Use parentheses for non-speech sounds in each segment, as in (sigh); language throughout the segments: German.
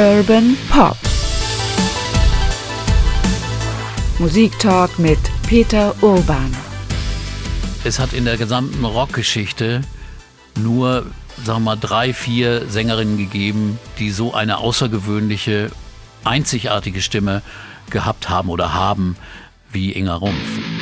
Urban Pop. Musiktalk mit Peter Urban. Es hat in der gesamten Rockgeschichte nur, sagen wir mal, drei, vier Sängerinnen gegeben, die so eine außergewöhnliche, einzigartige Stimme gehabt haben oder haben wie Inga Rumpf.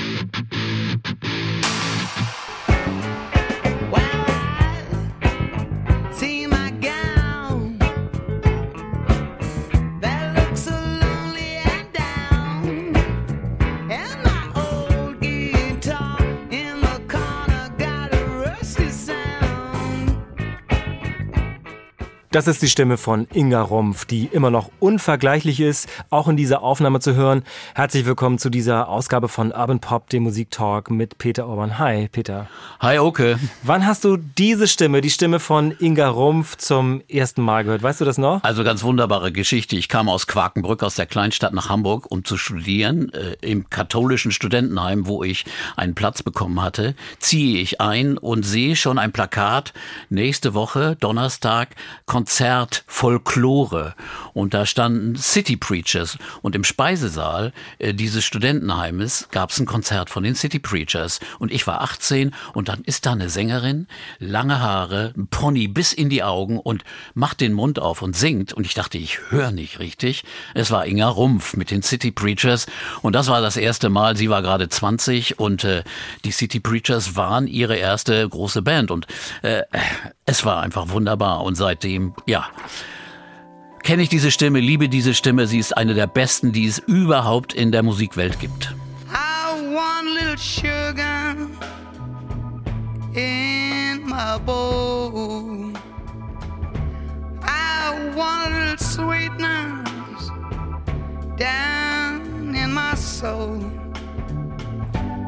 Das ist die Stimme von Inga Rumpf, die immer noch unvergleichlich ist, auch in dieser Aufnahme zu hören. Herzlich willkommen zu dieser Ausgabe von Urban Pop, dem Musiktalk mit Peter Orban. Hi, Peter. Hi, Oke. Wann hast du diese Stimme, die Stimme von Inga Rumpf, zum ersten Mal gehört? Weißt du das noch? Also ganz wunderbare Geschichte. Ich kam aus Quakenbrück, aus der Kleinstadt nach Hamburg, um zu studieren. Äh, Im katholischen Studentenheim, wo ich einen Platz bekommen hatte, ziehe ich ein und sehe schon ein Plakat. Nächste Woche, Donnerstag, Konzert Folklore. Und da standen City Preachers. Und im Speisesaal äh, dieses Studentenheimes gab es ein Konzert von den City Preachers. Und ich war 18 und dann ist da eine Sängerin, lange Haare, Pony bis in die Augen und macht den Mund auf und singt. Und ich dachte, ich höre nicht richtig. Es war Inga Rumpf mit den City Preachers. Und das war das erste Mal, sie war gerade 20 und äh, die City Preachers waren ihre erste große Band. Und äh, es war einfach wunderbar. Und seitdem, ja, kenne ich diese Stimme, liebe diese Stimme. Sie ist eine der besten, die es überhaupt in der Musikwelt gibt. I want little sugar in my bowl. I want little sweetness down in my soul.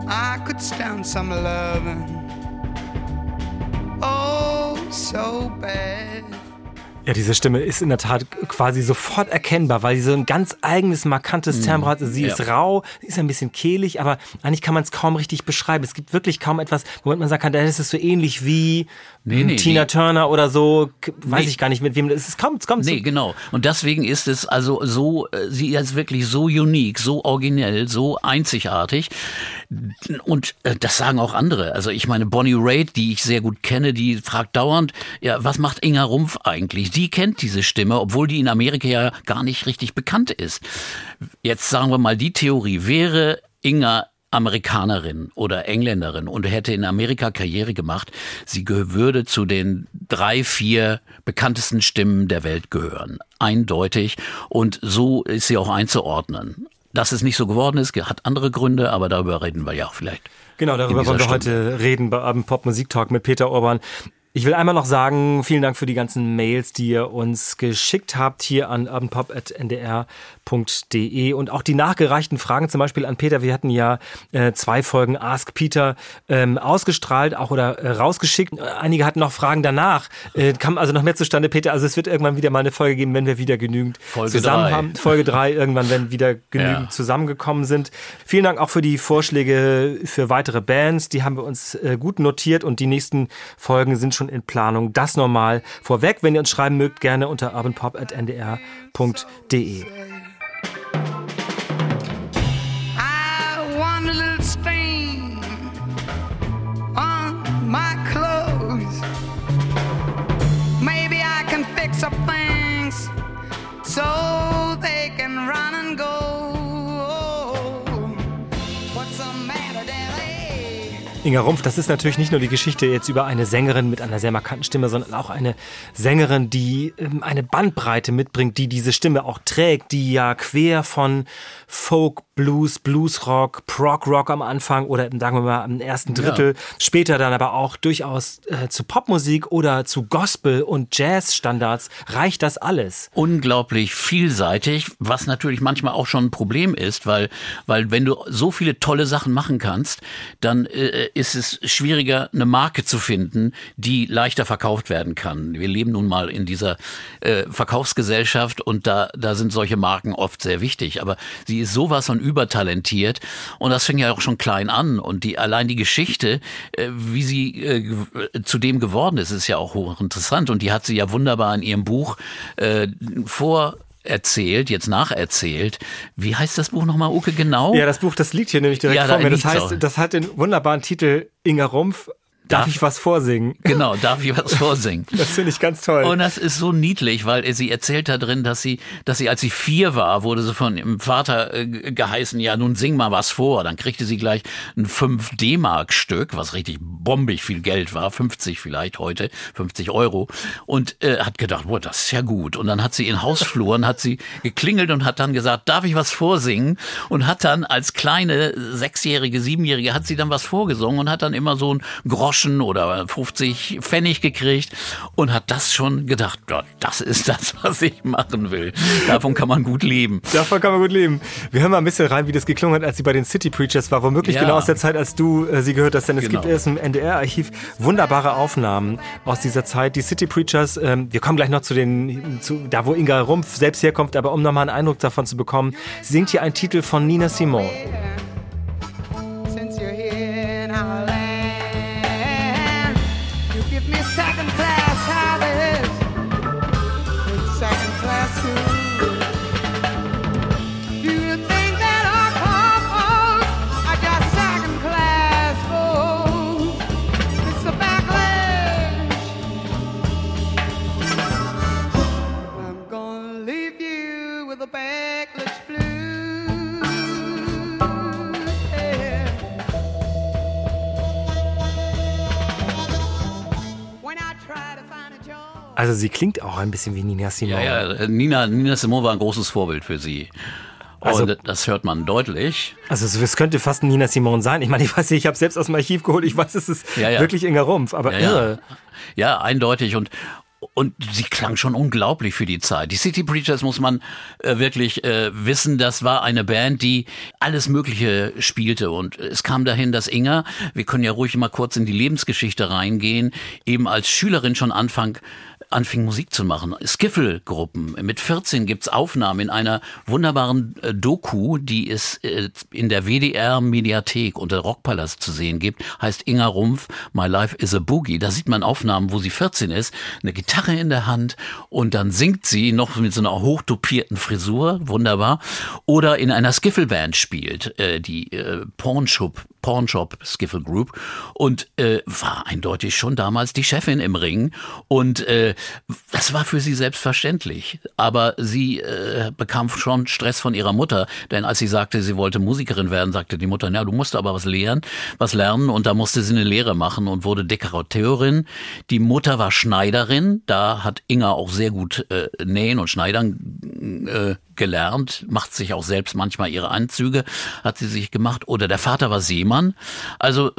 I could stand some loving. Oh, so bad. Ja, diese Stimme ist in der Tat quasi sofort erkennbar, weil sie so ein ganz eigenes, markantes mm, Timbre hat. Sie ja. ist rau, sie ist ein bisschen kehlig, aber eigentlich kann man es kaum richtig beschreiben. Es gibt wirklich kaum etwas, womit man sagen kann, das ist so ähnlich wie nee, nee, Tina nee. Turner oder so, weiß ich gar nicht mit wem. Es kommt, es kommt. Nee, so. genau. Und deswegen ist es also so, äh, sie ist wirklich so unique, so originell, so einzigartig. Und äh, das sagen auch andere. Also ich meine, Bonnie Raitt, die ich sehr gut kenne, die fragt dauernd, ja, was macht Inga Rumpf eigentlich? Die kennt diese Stimme, obwohl die in Amerika ja gar nicht richtig bekannt ist. Jetzt sagen wir mal, die Theorie wäre Inga Amerikanerin oder Engländerin und hätte in Amerika Karriere gemacht, sie würde zu den drei, vier bekanntesten Stimmen der Welt gehören. Eindeutig. Und so ist sie auch einzuordnen. Dass es nicht so geworden ist, hat andere Gründe, aber darüber reden wir ja auch vielleicht. Genau, darüber wollen wir Stunde. heute reden bei Abend Pop Musik Talk mit Peter Orban. Ich will einmal noch sagen, vielen Dank für die ganzen Mails, die ihr uns geschickt habt hier an abendpop.ndr www.ftf.de und auch die nachgereichten Fragen zum Beispiel an Peter. Wir hatten ja äh, zwei Folgen Ask Peter ähm, ausgestrahlt, auch oder äh, rausgeschickt. Einige hatten noch Fragen danach. Äh, kam also noch mehr zustande, Peter. Also es wird irgendwann wieder mal eine Folge geben, wenn wir wieder genügend Folge zusammen drei. haben. Folge drei irgendwann, wenn wieder genügend ja. zusammengekommen sind. Vielen Dank auch für die Vorschläge für weitere Bands. Die haben wir uns äh, gut notiert und die nächsten Folgen sind schon in Planung. Das normal vorweg. Wenn ihr uns schreiben mögt, gerne unter urbanpop.ndr.de. Inga Rumpf, das ist natürlich nicht nur die Geschichte jetzt über eine Sängerin mit einer sehr markanten Stimme, sondern auch eine Sängerin, die ähm, eine Bandbreite mitbringt, die diese Stimme auch trägt, die ja quer von Folk, Blues, Bluesrock, Prog Rock am Anfang oder sagen wir mal im ersten Drittel, ja. später dann aber auch durchaus äh, zu Popmusik oder zu Gospel und Jazzstandards reicht das alles. Unglaublich vielseitig, was natürlich manchmal auch schon ein Problem ist, weil weil wenn du so viele tolle Sachen machen kannst, dann äh, ist es schwieriger, eine Marke zu finden, die leichter verkauft werden kann. Wir leben nun mal in dieser äh, Verkaufsgesellschaft und da, da sind solche Marken oft sehr wichtig. Aber sie ist sowas von übertalentiert und das fing ja auch schon klein an. Und die allein die Geschichte, äh, wie sie äh, zu dem geworden ist, ist ja auch hochinteressant. Und die hat sie ja wunderbar in ihrem Buch äh, vor erzählt, jetzt nacherzählt. Wie heißt das Buch nochmal, Uke, genau? Ja, das Buch, das liegt hier nämlich direkt Ja, vor mir. Das heißt, das hat den wunderbaren Titel Inga Rumpf. Darf, Darf- ich was vorsingen? (laughs) Genau, darf ich was vorsingen? (laughs) Das finde ich ganz toll. Und das ist so niedlich, weil sie erzählt da drin, dass sie, dass sie, als sie vier war, wurde sie von ihrem Vater äh, geheißen, ja, nun sing mal was vor. Dann kriegte sie gleich ein 5 D-Mark-Stück, was richtig bombig viel Geld war, 50 vielleicht heute, 50 Euro. Und äh, hat gedacht, boah, das ist ja gut. Und dann hat sie in Hausfluren, hat sie geklingelt und hat dann gesagt, darf ich was vorsingen? Und hat dann als kleine Sechsjährige, Siebenjährige, hat sie dann was vorgesungen und hat dann immer so ein Groschen oder 50 Pfennig gekriegt und hat das schon gedacht, ja, das ist das, (laughs) was ich machen will. Davon kann man gut leben. Davon kann man gut leben. Wir hören mal ein bisschen rein, wie das geklungen hat, als sie bei den City Preachers war. Womöglich Ja. genau aus der Zeit, als du äh, sie gehört hast. Denn es Genau. gibt erst im NDR-Archiv wunderbare Aufnahmen aus dieser Zeit. Die City Preachers, ähm, wir kommen gleich noch zu den, zu, da wo Inga Rumpf selbst herkommt, aber um nochmal einen Eindruck davon zu bekommen, singt hier einen Titel von Nina Simone. Also sie klingt auch ein bisschen wie Nina Simone. Ja, ja, Nina, Nina Simone war ein großes Vorbild für sie. Also- und das hört man deutlich. Also es- es könnte fast Nina Simone sein. Ich meine, ich weiß nicht, ich habe selbst aus dem Archiv geholt. Ich weiß, es ist Ja, ja. wirklich Inga Rumpf, aber Ja, irre. ja. ja, eindeutig und und sie klang schon unglaublich für die Zeit. Die City Preachers muss man äh, wirklich äh, wissen, das war eine Band, die alles Mögliche spielte. Und es kam dahin, dass Inga, wir können ja ruhig mal kurz in die Lebensgeschichte reingehen, eben als Schülerin schon anfang, anfing Musik zu machen. Skiffle-Gruppen. Mit 14 gibt's Aufnahmen in einer wunderbaren äh, Doku, die es äh, in der WDR-Mediathek unter Rockpalast zu sehen gibt. Heißt Inga Rumpf, My Life is a Boogie. Da sieht man Aufnahmen, wo sie 14 ist, eine Gitarre in der Hand und dann singt sie noch mit so einer hochdopierten Frisur, wunderbar. Oder in einer Skiffle-Band spielt, äh, die äh, Pornshop, Pornshop Skiffle Group und äh, war eindeutig schon damals die Chefin im Ring und äh, das war für sie selbstverständlich. Aber sie äh, bekam schon Stress von ihrer Mutter, denn als sie sagte, sie wollte Musikerin werden, sagte die Mutter, na, du musst aber was lernen, was lernen und da musste sie eine Lehre machen und wurde Dekorateurin. Die Mutter war Schneiderin, da hat Inga auch sehr gut äh, nähen und schneidern äh, gelernt, macht sich auch selbst manchmal ihre Anzüge, hat sie sich gemacht. Oder der Vater war Seemann. Also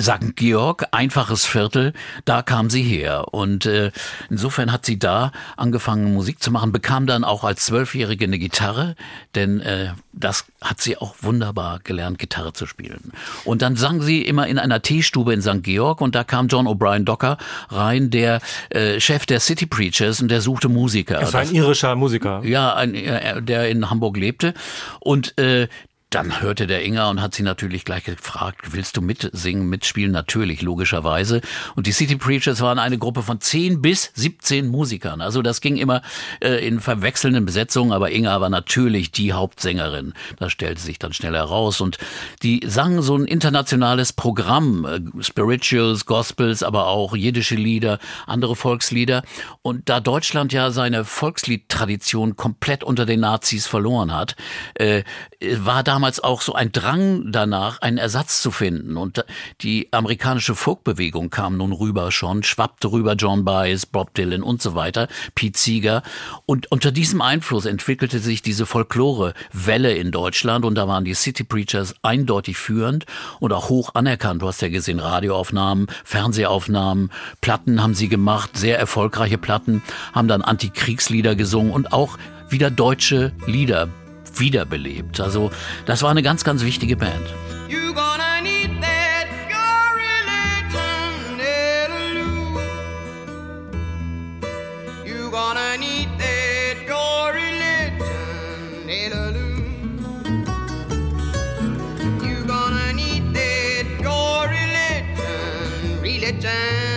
St. Georg, einfaches Viertel, da kam sie her. Und äh, insofern hat sie da angefangen, Musik zu machen, bekam dann auch als Zwölfjährige eine Gitarre, denn äh, das hat sie auch wunderbar gelernt, Gitarre zu spielen. Und dann sang sie immer in einer Teestube in St. Georg und da kam John O'Brien Docker rein, der äh, Chef der City Preachers und der suchte Musiker. Es war ein irischer Musiker. Ja, ein, äh, der in Hamburg lebte. Und äh, dann hörte der Inga und hat sie natürlich gleich gefragt, willst du mitsingen, mitspielen? Natürlich, logischerweise. Und die City Preachers waren eine Gruppe von 10 bis 17 Musikern. Also das ging immer äh, in verwechselnden Besetzungen, aber Inga war natürlich die Hauptsängerin. Das stellte sich dann schnell heraus. Und die sangen so ein internationales Programm, äh, Spirituals, Gospels, aber auch jiddische Lieder, andere Volkslieder. Und da Deutschland ja seine Volksliedtradition komplett unter den Nazis verloren hat, äh, war damals auch so ein Drang danach, einen Ersatz zu finden. Und die amerikanische Folkbewegung kam nun rüber schon, schwappte rüber John Baez, Bob Dylan und so weiter, Pete Seeger. Und unter diesem Einfluss entwickelte sich diese Folklore-Welle in Deutschland und da waren die City Preachers eindeutig führend und auch hoch anerkannt. Du hast ja gesehen, Radioaufnahmen, Fernsehaufnahmen, Platten haben sie gemacht, sehr erfolgreiche Platten, haben dann Antikriegslieder gesungen und auch wieder deutsche Lieder wiederbelebt. Also das war eine ganz, ganz wichtige Band. religion.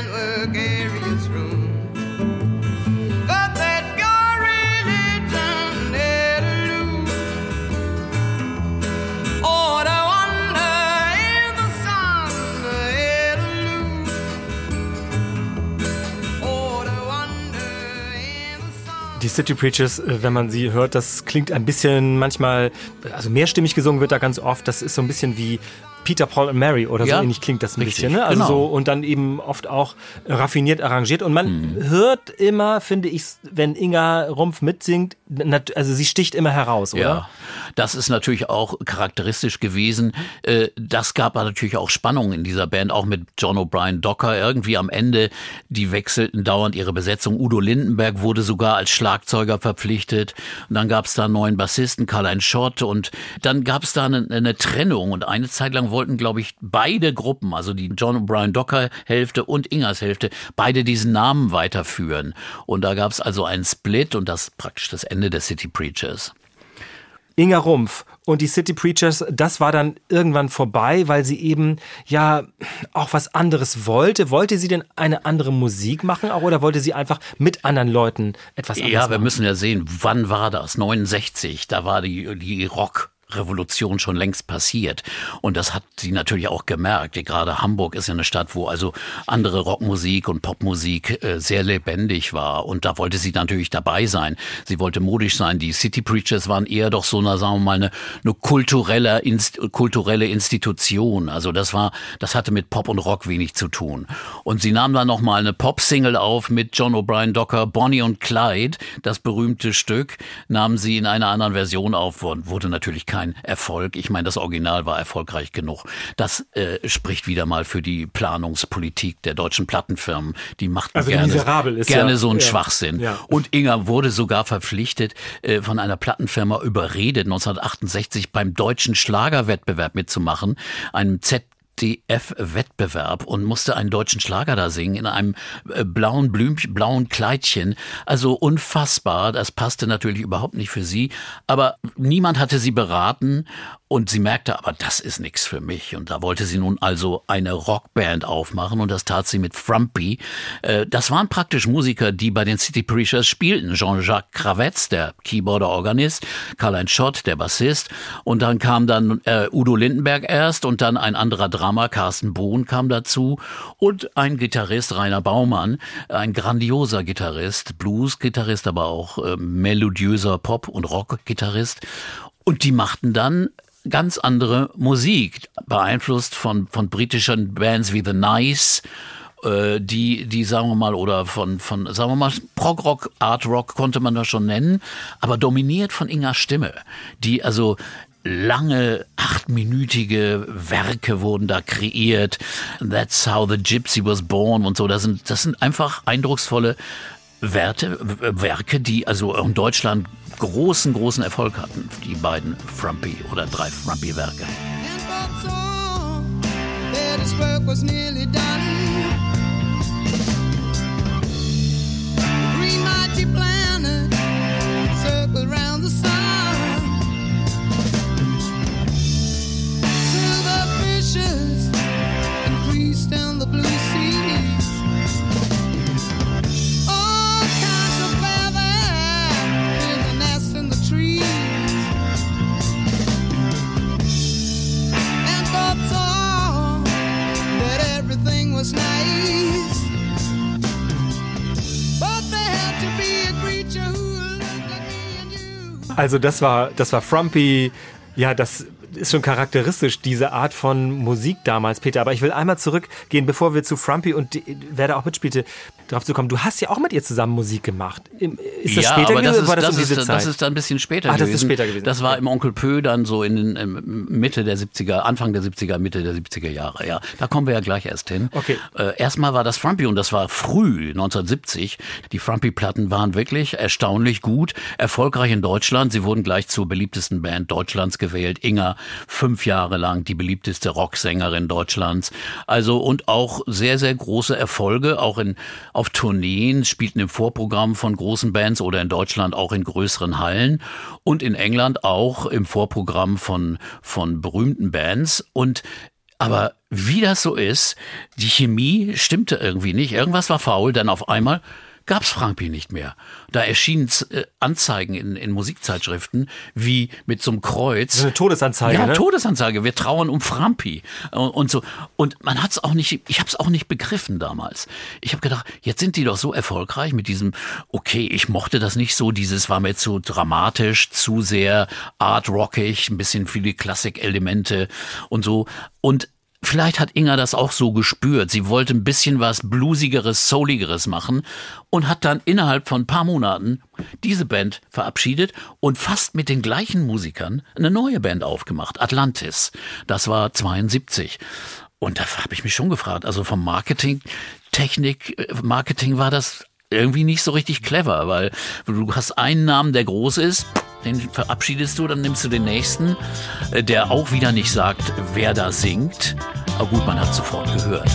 Die City Preachers, äh, wenn man sie hört, das klingt ein bisschen manchmal, also mehrstimmig gesungen wird da ganz oft. Das ist so ein bisschen wie Peter, Paul und Mary oder so Ja, ähnlich klingt das ein richtig, bisschen. Ne? Also genau. so und dann eben oft auch raffiniert arrangiert. Und man Hm. hört immer, finde ich, wenn Inga Rumpf mitsingt, also sie sticht immer heraus, oder? Ja, das ist natürlich auch charakteristisch gewesen. Äh, Das gab natürlich auch Spannungen in dieser Band, auch mit John O'Brien Docker. Irgendwie am Ende, die wechselten dauernd ihre Besetzung. Udo Lindenberg wurde sogar als Schlagzeuger verpflichtet. Und dann gab es da einen neuen Bassisten, Karl-Heinz Schott. Und dann gab es da eine, eine Trennung. Und eine Zeit lang wollten, glaube ich, beide Gruppen, also die John O'Brien Docker Hälfte und Ingers Hälfte, beide diesen Namen weiterführen. Und da gab es also einen Split und das praktisch das Ende der City Preachers. Inga Rumpf und die City Preachers, das war dann irgendwann vorbei, weil sie eben ja auch was anderes wollte. Wollte sie denn eine andere Musik machen auch oder wollte sie einfach mit anderen Leuten etwas anderes Ja, wir machen? müssen ja sehen, wann war das? 69, da war die, die Rock. Revolution schon längst passiert. Und das hat sie natürlich auch gemerkt. Gerade Hamburg ist ja eine Stadt, wo also andere Rockmusik und Popmusik äh, sehr lebendig war. Und da wollte sie natürlich dabei sein. Sie wollte modisch sein. Die City Preachers waren eher doch so eine, sagen wir mal, eine, eine kulturelle, Inst kulturelle Institution. Also das war, das hatte mit Pop und Rock wenig zu tun. Und sie nahm dann noch mal eine Pop-Single auf mit John O'Brien Docker, Bonnie und Clyde. Das berühmte Stück nahmen sie in einer anderen Version auf, wurde wurde natürlich kein Erfolg. Ich meine, das Original war erfolgreich genug. Das äh, spricht wieder mal für die Planungspolitik der deutschen Plattenfirmen. Die machten Also gerne, ist gerne ja- so einen ja. Schwachsinn. Ja. Und Inga wurde sogar verpflichtet, äh, von einer Plattenfirma überredet, 1968 beim deutschen Schlagerwettbewerb mitzumachen, einem Z DF-Wettbewerb und musste einen deutschen Schlager da singen in einem äh, blauen Blümchen, blauen Kleidchen. Also unfassbar. Das passte natürlich überhaupt nicht für sie. Aber niemand hatte sie beraten und sie merkte, aber das ist nichts für mich. Und da wollte sie nun also eine Rockband aufmachen und das tat sie mit Frumpy. Äh, Das waren praktisch Musiker, die bei den City Preachers spielten. Jean-Jacques Kravetz, der Keyboarder Organist, Karl-Heinz Schott, der Bassist. Und dann kam dann äh, Udo Lindenberg erst und dann ein anderer Drama, Carsten Bohn kam dazu und ein Gitarrist, Rainer Baumann, ein grandioser Gitarrist, Blues-Gitarrist, aber auch äh, melodiöser Pop- und Rock-Gitarrist. Und die machten dann ganz andere Musik, beeinflusst von, von britischen Bands wie The Nice, äh, die, die, sagen wir mal, oder von, von, sagen wir mal, Prog-Rock, Art-Rock konnte man das schon nennen, aber dominiert von Ingas Stimme, die also lange, achtminütige Werke wurden da kreiert. That's how the Gypsy was born und so. Das sind, das sind einfach eindrucksvolle Werte, Werke, die also in Deutschland großen, großen Erfolg hatten. Die beiden Frumpy oder drei Frumpy-Werke. And Also das war, das war Frumpy. Ja, das ist schon charakteristisch, diese Art von Musik damals, Peter. Aber ich will einmal zurückgehen, bevor wir zu Frumpy und die, wer da auch mitspielte, drauf zu kommen. Du hast ja auch mit ihr zusammen Musik gemacht. Ist das ja, später aber gewesen das oder ist, war das, das, um ist, Zeit? das ist dann ein bisschen später Ah, das ist gewesen. später gewesen. Das war im Onkel Pö dann so in den ähm, Mitte der 70er, Anfang der 70er, Mitte der 70er Jahre. Ja, da kommen wir ja gleich erst hin. Okay. Äh, erstmal war das Frumpy und das war früh, 1970. Die Frumpy-Platten waren wirklich erstaunlich gut, erfolgreich in Deutschland. Sie wurden gleich zur beliebtesten Band Deutschlands gewählt. Inga fünf Jahre lang die beliebteste Rocksängerin Deutschlands. Also und auch sehr, sehr große Erfolge, auch in, auf Tourneen, spielten im Vorprogramm von großen Bands oder in Deutschland auch in größeren Hallen und in England auch im Vorprogramm von, von berühmten Bands. Und aber wie das so ist, die Chemie stimmte irgendwie nicht. Irgendwas war faul, denn auf einmal gab's Frankie nicht mehr. Da erschienen äh, Anzeigen in, in Musikzeitschriften wie mit so einem Kreuz. Eine Todesanzeige, Ja, ne? Todesanzeige. Wir trauern um Frampi und, und so. Und man hat's auch nicht. Ich habe es auch nicht begriffen damals. Ich habe gedacht, jetzt sind die doch so erfolgreich mit diesem. Okay, ich mochte das nicht so. Dieses war mir zu dramatisch, zu sehr art rockig, ein bisschen viele Klassik-Elemente und so. Und Vielleicht hat Inga das auch so gespürt. Sie wollte ein bisschen was bluesigeres, souligeres machen und hat dann innerhalb von ein paar Monaten diese Band verabschiedet und fast mit den gleichen Musikern eine neue Band aufgemacht, Atlantis. Das war 72. Und da habe ich mich schon gefragt, also vom Marketing, Technik, äh, Marketing war das irgendwie nicht so richtig clever, weil du hast einen Namen, der groß ist, den verabschiedest du, dann nimmst du den nächsten, äh, der auch wieder nicht sagt, wer da singt. Aber gut, man hat sofort gehört.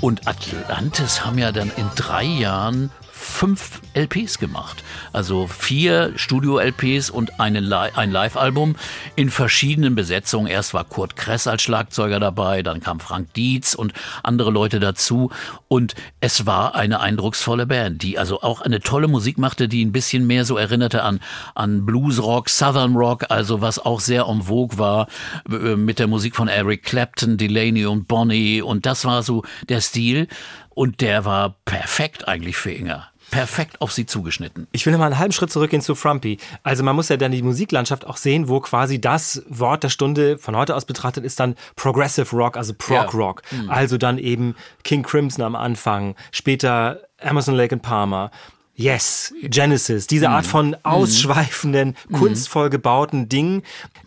Und Atlantis haben ja dann in drei Jahren fünf LPs gemacht. Also vier Studio-LPs und eine ein Live-Album in verschiedenen Besetzungen. Erst war Kurt Kress als Schlagzeuger dabei, dann kam Frank Dietz und andere Leute dazu. Und es war eine eindrucksvolle Band, die also auch eine tolle Musik machte, die ein bisschen mehr so erinnerte an, an Bluesrock, Southern Rock, also was auch sehr en vogue war äh, mit der Musik von Eric Clapton, Delaney und Bonnie. Und das war so der Stil. Und der war perfekt eigentlich für Inga. Perfekt auf sie zugeschnitten. Ich will mal einen halben Schritt zurückgehen zu Frumpy. Also man muss ja dann die Musiklandschaft auch sehen, wo quasi das Wort der Stunde von heute aus betrachtet ist dann Progressive Rock, also Prog Ja. Rock. Also dann eben King Crimson am Anfang, später Emerson Lake and Palmer. Yes, Genesis, diese Art von ausschweifenden, kunstvoll gebauten Dingen.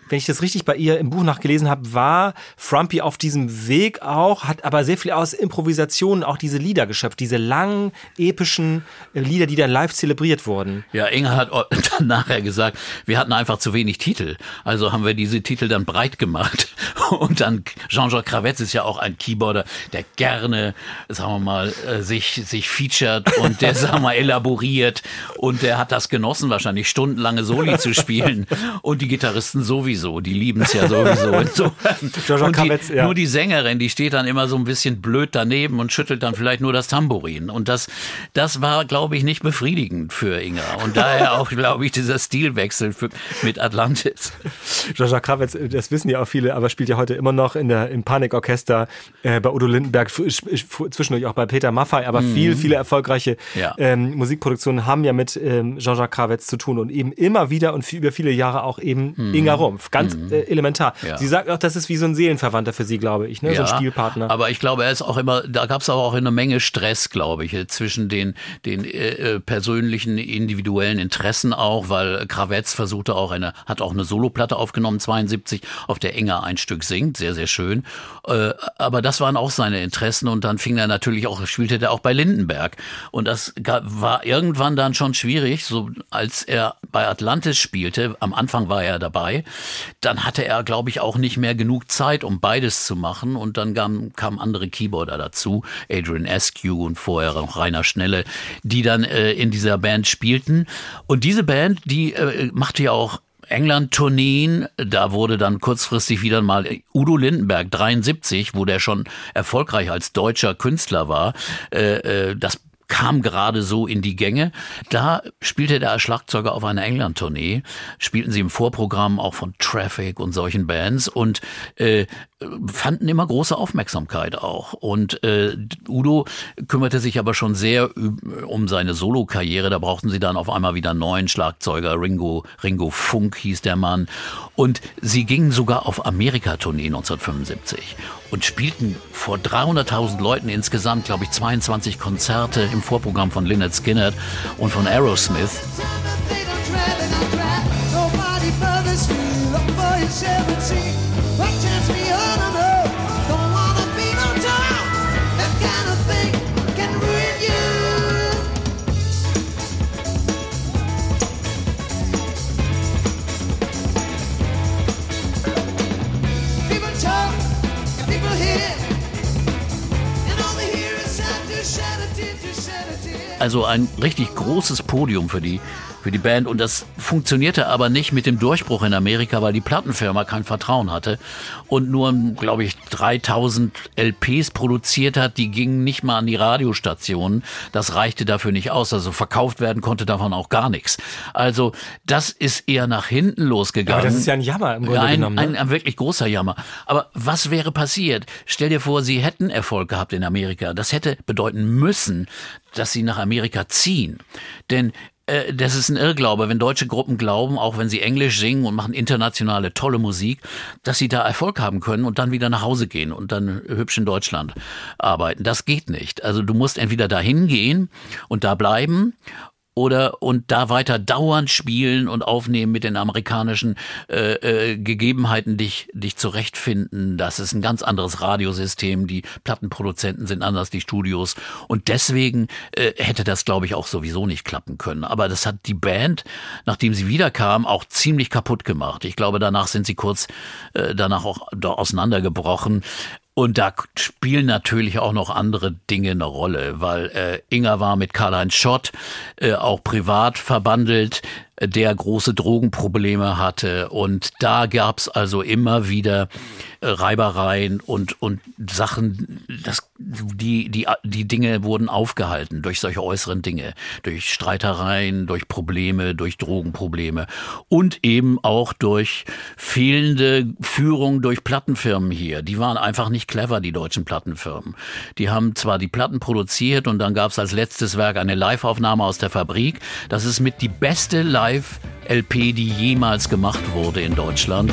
Wenn ich das richtig bei ihr im Buch nachgelesen habe, war Frumpy auf diesem Weg auch, hat aber sehr viel aus Improvisationen auch diese Lieder geschöpft, diese langen, epischen äh, Lieder, die dann live zelebriert wurden. Ja, Inga hat (laughs) dann nachher gesagt, wir hatten einfach zu wenig Titel. Also haben wir diese Titel dann breit gemacht. (laughs) Und dann Jean-Jacques Kravetz ist ja auch ein Keyboarder, der gerne, sagen wir mal, äh, sich, sich featured und der, (laughs) sagen wir mal, elaboriert. Und der hat das genossen, wahrscheinlich stundenlange Soli zu spielen. Und die Gitarristen sowieso, die lieben es ja sowieso. (laughs) Insofern. Jean-Jacques Und die, nur die Sängerin, die steht dann immer so ein bisschen blöd daneben und schüttelt dann vielleicht nur das Tambourin. Und das, das war, glaube ich, nicht befriedigend für Inga. Und daher auch, glaube ich, dieser Stilwechsel für, mit Atlantis. Kravetz, äh, das wissen ja auch viele, aber spielt ja heute immer noch in der, im Panikorchester äh, bei Udo Lindenberg, zwischendurch auch bei Peter Maffay, aber viel, viele erfolgreiche Ja. ähm, Musikproduktionen haben ja mit ähm, Jean-Jacques Kravetz zu tun und eben immer wieder und viel, über viele Jahre auch eben Inga Rumpf. Ganz äh, elementar. Ja. Sie sagt auch, das ist wie so ein Seelenverwandter für sie, glaube ich, ne? so ein Spielpartner. Aber ich glaube, er ist auch immer, da gab es aber auch eine Menge Stress, glaube ich, äh, zwischen den, den äh, äh, persönlichen, individuellen Interessen auch, weil Kravetz versuchte auch eine, hat auch eine Soloplatte aufgenommen, 72, auf der Enger ein Stück singt, sehr, sehr schön. Äh, aber das waren auch seine Interessen und dann fing er natürlich auch, spielte er auch bei Lindenberg. Und das war irgendwann dann schon schwierig, so als er bei Atlantis spielte, am Anfang war er dabei, dann hatte er, glaube ich, auch nicht mehr genug Zeit, um beides zu machen. Und dann kamen, andere Keyboarder dazu, Adrian Askew und vorher noch Rainer Schnelle, die dann äh, in dieser Band spielten. Und diese Band, die äh, machte ja auch England-Tourneen, da wurde dann kurzfristig wieder mal Udo Lindenberg, 73, wo der schon erfolgreich als deutscher Künstler war, äh, äh, das kam gerade so in die Gänge. Da spielte der Schlagzeuger auf einer England-Tournee, spielten sie im Vorprogramm auch von Traffic und solchen Bands und äh, fanden immer große Aufmerksamkeit auch. Und äh, Udo kümmerte sich aber schon sehr um seine Solokarriere. Da brauchten sie dann auf einmal wieder einen neuen Schlagzeuger. Ringo, Ringo Funk hieß der Mann. Und sie gingen sogar auf Amerika-Tournee 1975 und spielten vor 300.000 Leuten insgesamt, glaube ich, 22 Konzerte im Vorprogramm von Lynyrd Skynyrd und von Aerosmith. Also ein richtig großes Podium für die für die Band und das funktionierte aber nicht mit dem Durchbruch in Amerika, weil die Plattenfirma kein Vertrauen hatte und nur, glaube ich, 3000 LPs produziert hat, die gingen nicht mal an die Radiostationen. Das reichte dafür nicht aus, also verkauft werden konnte davon auch gar nichts. Also das ist eher nach hinten losgegangen. aber das ist ja ein Jammer im Grunde ein, genommen. Ne? Ein, ein wirklich großer Jammer. Aber was wäre passiert? Stell dir vor, sie hätten Erfolg gehabt in Amerika. Das hätte bedeuten müssen, dass sie nach Amerika ziehen. Denn äh, das ist ein Irrglaube, wenn deutsche Gruppen glauben, auch wenn sie Englisch singen und machen internationale tolle Musik, dass sie da Erfolg haben können und dann wieder nach Hause gehen und dann hübsch in Deutschland arbeiten. Das geht nicht. Also du musst entweder dahin gehen und da bleiben oder und da weiter dauernd spielen und aufnehmen mit den amerikanischen äh, äh, Gegebenheiten dich dich zurechtfinden. Das ist ein ganz anderes Radiosystem. Die Plattenproduzenten sind anders, die Studios und deswegen äh, hätte das glaube ich auch sowieso nicht klappen können. Aber das hat die Band, nachdem sie wiederkam, auch ziemlich kaputt gemacht. Ich glaube, danach sind sie kurz äh, danach auch auseinandergebrochen. Und da spielen natürlich auch noch andere Dinge eine Rolle, weil äh, Inga war mit Karl-Heinz Schott äh, auch privat verbandelt der große Drogenprobleme hatte. Und da gab's also immer wieder äh, Reibereien und, und Sachen, das, die, die, die Dinge wurden aufgehalten durch solche äußeren Dinge, durch Streitereien, durch Probleme, durch Drogenprobleme und eben auch durch fehlende Führung durch Plattenfirmen hier. Die waren einfach nicht clever, die deutschen Plattenfirmen. Die haben zwar die Platten produziert und dann gab's als letztes Werk eine Live-Aufnahme aus der Fabrik. Das ist mit die beste Live Live-LP, die jemals gemacht wurde in Deutschland.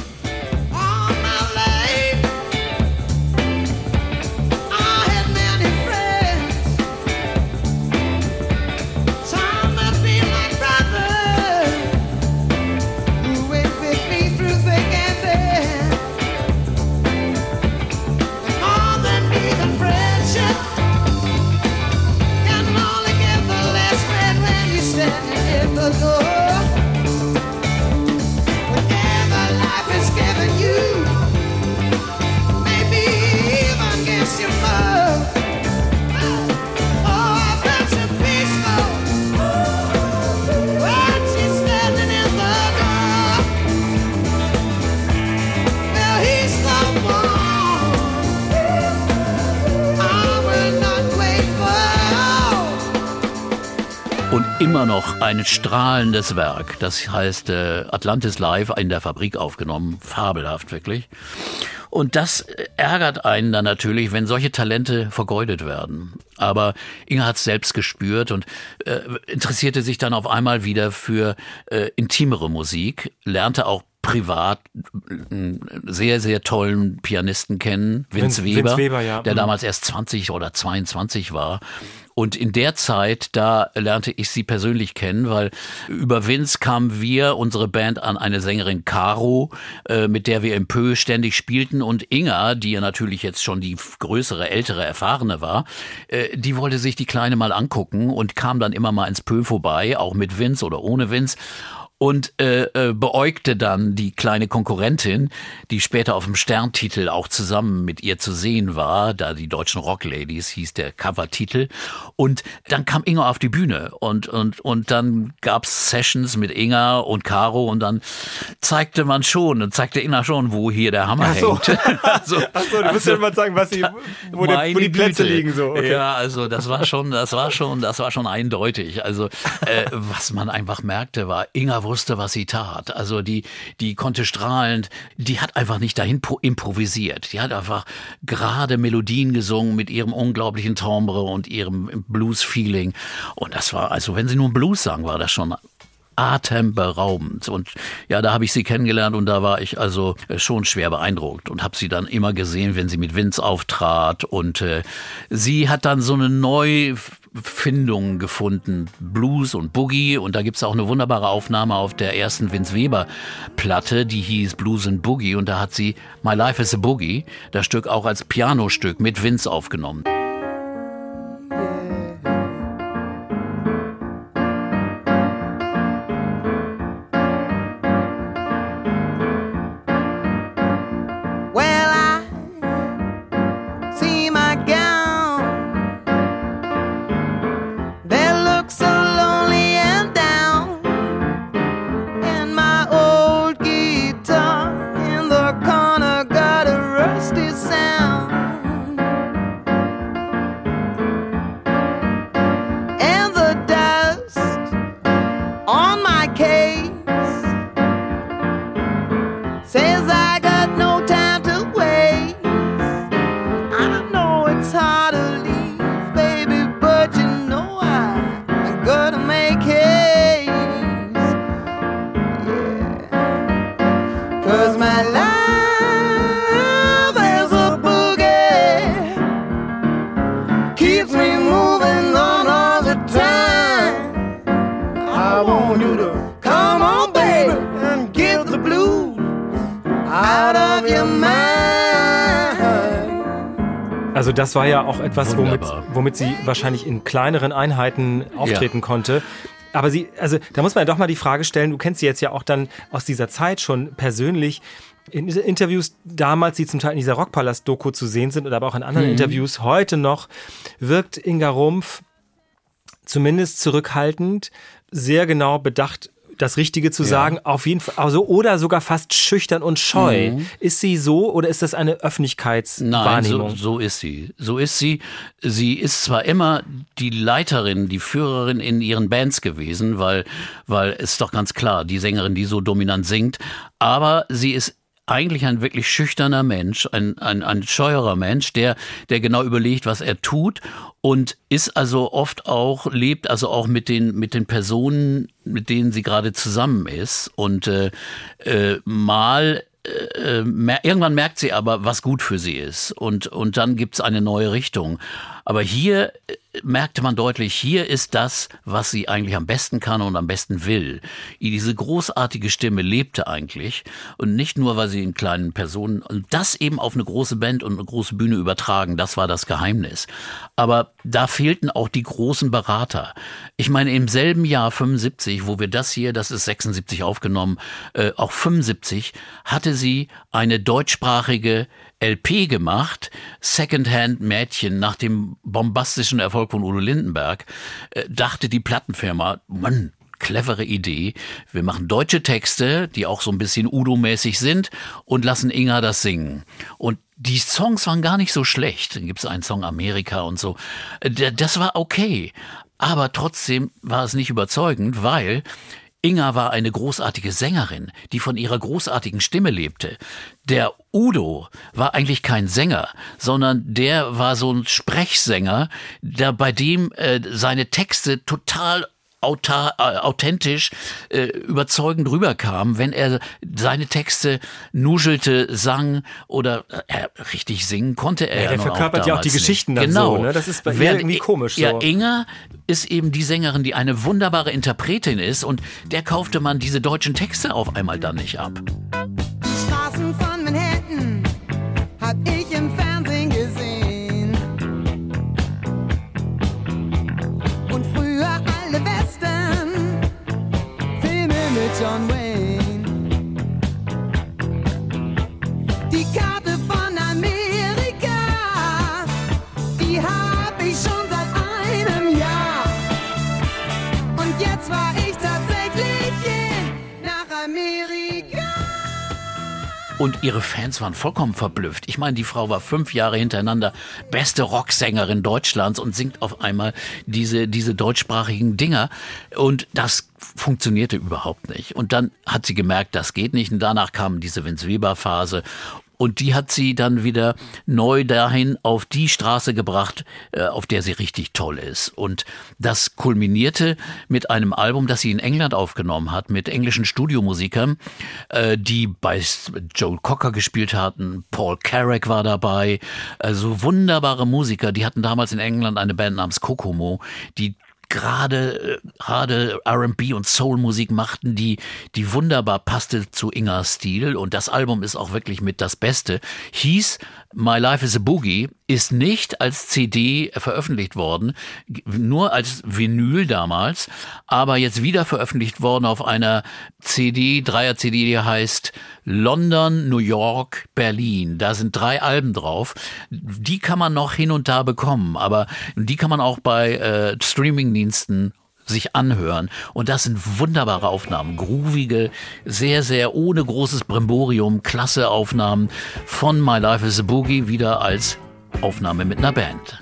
Immer noch ein strahlendes Werk. Das heißt äh, Atlantis Live in der Fabrik aufgenommen. Fabelhaft wirklich. Und das ärgert einen dann natürlich, wenn solche Talente vergeudet werden. Aber Inge hat es selbst gespürt und äh, interessierte sich dann auf einmal wieder für äh, intimere Musik, lernte auch privat einen sehr, sehr tollen Pianisten kennen, Vince, Vince- Weber, Vince Weber, ja. der Mhm. damals erst 20 oder 22 war. Und in der Zeit, da lernte ich sie persönlich kennen, weil über Vince kamen wir, unsere Band, an eine Sängerin Caro, äh, mit der wir im Pö ständig spielten. Und Inga, die ja natürlich jetzt schon die größere, ältere, erfahrene war, äh, die wollte sich die Kleine mal angucken und kam dann immer mal ins Pö vorbei, auch mit Vince oder ohne Vince und äh, äh, beäugte dann die kleine Konkurrentin, die später auf dem Sterntitel auch zusammen mit ihr zu sehen war, da die deutschen Rock Ladies hieß der Covertitel. Und dann kam Inga auf die Bühne und und und dann gab's Sessions mit Inga und Caro und dann zeigte man schon und zeigte Inga schon, wo hier der Hammer Ach so. hängt. (laughs) (laughs) also, Achso, du musst ja mal sagen, was sie, wo, der, wo die Plätze Güte. liegen. So. Okay. Ja, also das war schon, das war schon, das war schon eindeutig. Also äh, was man einfach merkte, war, Inga wusste, was sie tat. Also die, die konnte strahlend, die hat einfach nicht dahin pro- improvisiert. Die hat einfach gerade Melodien gesungen mit ihrem unglaublichen Timbre und ihrem Blues-Feeling. Und das war, also wenn sie nur Blues sang, war das schon atemberaubend. Und ja, da habe ich sie kennengelernt und da war ich also äh, schon schwer beeindruckt und habe sie dann immer gesehen, wenn sie mit Vince auftrat. Und äh, sie hat dann so eine Neufindung gefunden, Blues und Boogie. Und da gibt's auch eine wunderbare Aufnahme auf der ersten Vince Weber Platte, die hieß Blues and Boogie. Und da hat sie My Life is a Boogie, das Stück auch als Pianostück mit Vince aufgenommen. Das war ja auch etwas, womit, womit sie wahrscheinlich in kleineren Einheiten auftreten konnte. Aber sie, also da muss man ja doch mal die Frage stellen, du kennst sie jetzt ja auch dann aus dieser Zeit schon persönlich. In Interviews damals, die zum Teil in dieser Rockpalast-Doku zu sehen sind, oder aber auch in anderen Interviews heute noch, wirkt Inga Rumpf zumindest zurückhaltend, sehr genau bedacht, das Richtige zu sagen, auf jeden Fall, also, oder sogar fast schüchtern und scheu. Ist sie so oder ist das eine Nein, so, Öffentlichkeitswahrnehmung? so ist sie. So ist sie. Sie ist zwar immer die Leiterin, die Führerin in ihren Bands gewesen, weil, weil es ist doch ganz klar, die Sängerin, die so dominant singt, aber sie ist eigentlich ein wirklich schüchterner Mensch, ein, ein, ein scheuerer Mensch, der, der genau überlegt, was er tut und ist also oft auch, lebt also auch mit den, mit den Personen, mit denen sie gerade zusammen ist und äh, äh, mal äh, mer- irgendwann merkt sie aber, was gut für sie ist. Und, und dann gibt's eine neue Richtung. Aber hier äh, merkte man deutlich, hier ist das, was sie eigentlich am besten kann und am besten will. Diese großartige Stimme lebte eigentlich. Und nicht nur, weil sie in kleinen Personen, und das eben auf eine große Band und eine große Bühne übertragen, das war das Geheimnis. Aber da fehlten auch die großen Berater. Ich meine, im selben Jahr 75, wo wir das hier, das ist 76 aufgenommen, äh, auch 75, hatte sie eine deutschsprachige LP gemacht, Secondhand Mädchen, nach dem bombastischen Erfolg von Udo Lindenberg, äh, dachte die Plattenfirma, Mann, clevere Idee. Wir machen deutsche Texte, die auch so ein bisschen Udo-mäßig sind und lassen Inga das singen. Und die Songs waren gar nicht so schlecht. Dann gibt es einen Song Amerika und so. Äh, Das war okay. Aber trotzdem war es nicht überzeugend, weil Inga war eine großartige Sängerin, die von ihrer großartigen Stimme lebte. Der Udo war eigentlich kein Sänger, sondern der war so ein Sprechsänger, der bei dem äh, seine Texte total auta, äh, authentisch, äh, überzeugend rüberkam, wenn er seine Texte nuschelte, sang oder äh, richtig singen konnte er. Ja, der verkörpert ja auch die damals Geschichten nicht. dann genau. so, ne? Das ist bei Während irgendwie komisch Ja, so. Inga ist eben die Sängerin, die eine wunderbare Interpretin ist und der kaufte man diese deutschen Texte auf einmal dann nicht ab. on Und ihre Fans waren vollkommen verblüfft. Ich meine, die Frau war fünf Jahre hintereinander beste Rocksängerin Deutschlands und singt auf einmal diese, diese deutschsprachigen Dinger. Und das funktionierte überhaupt nicht. Und dann hat sie gemerkt, das geht nicht. Und danach kam diese Vince Weber Phase. Und die hat sie dann wieder neu dahin auf die Straße gebracht, äh, auf der sie richtig toll ist. Und das kulminierte mit einem Album, das sie in England aufgenommen hat, mit englischen Studiomusikern, äh, die bei Joel Cocker gespielt hatten. Paul Carrack war dabei. Also wunderbare Musiker. Die hatten damals in England eine Band namens Kokomo, die gerade gerade R&B und Soul-Musik machten, die die wunderbar passte zu Ingas Stil und das Album ist auch wirklich mit das Beste. Hieß My Life is a Boogie, ist nicht als CD veröffentlicht worden, nur als Vinyl damals, aber jetzt wieder veröffentlicht worden auf einer CD, Dreier-CD, die heißt London, New York, Berlin. Da sind drei Alben drauf. Die kann man noch hin und da bekommen, aber die kann man auch bei äh, Streamingdiensten sich anhören. Und das sind wunderbare Aufnahmen. Groovige, sehr, sehr ohne großes Brimborium, klasse Aufnahmen von My Life is a Boogie wieder als Aufnahme mit einer Band.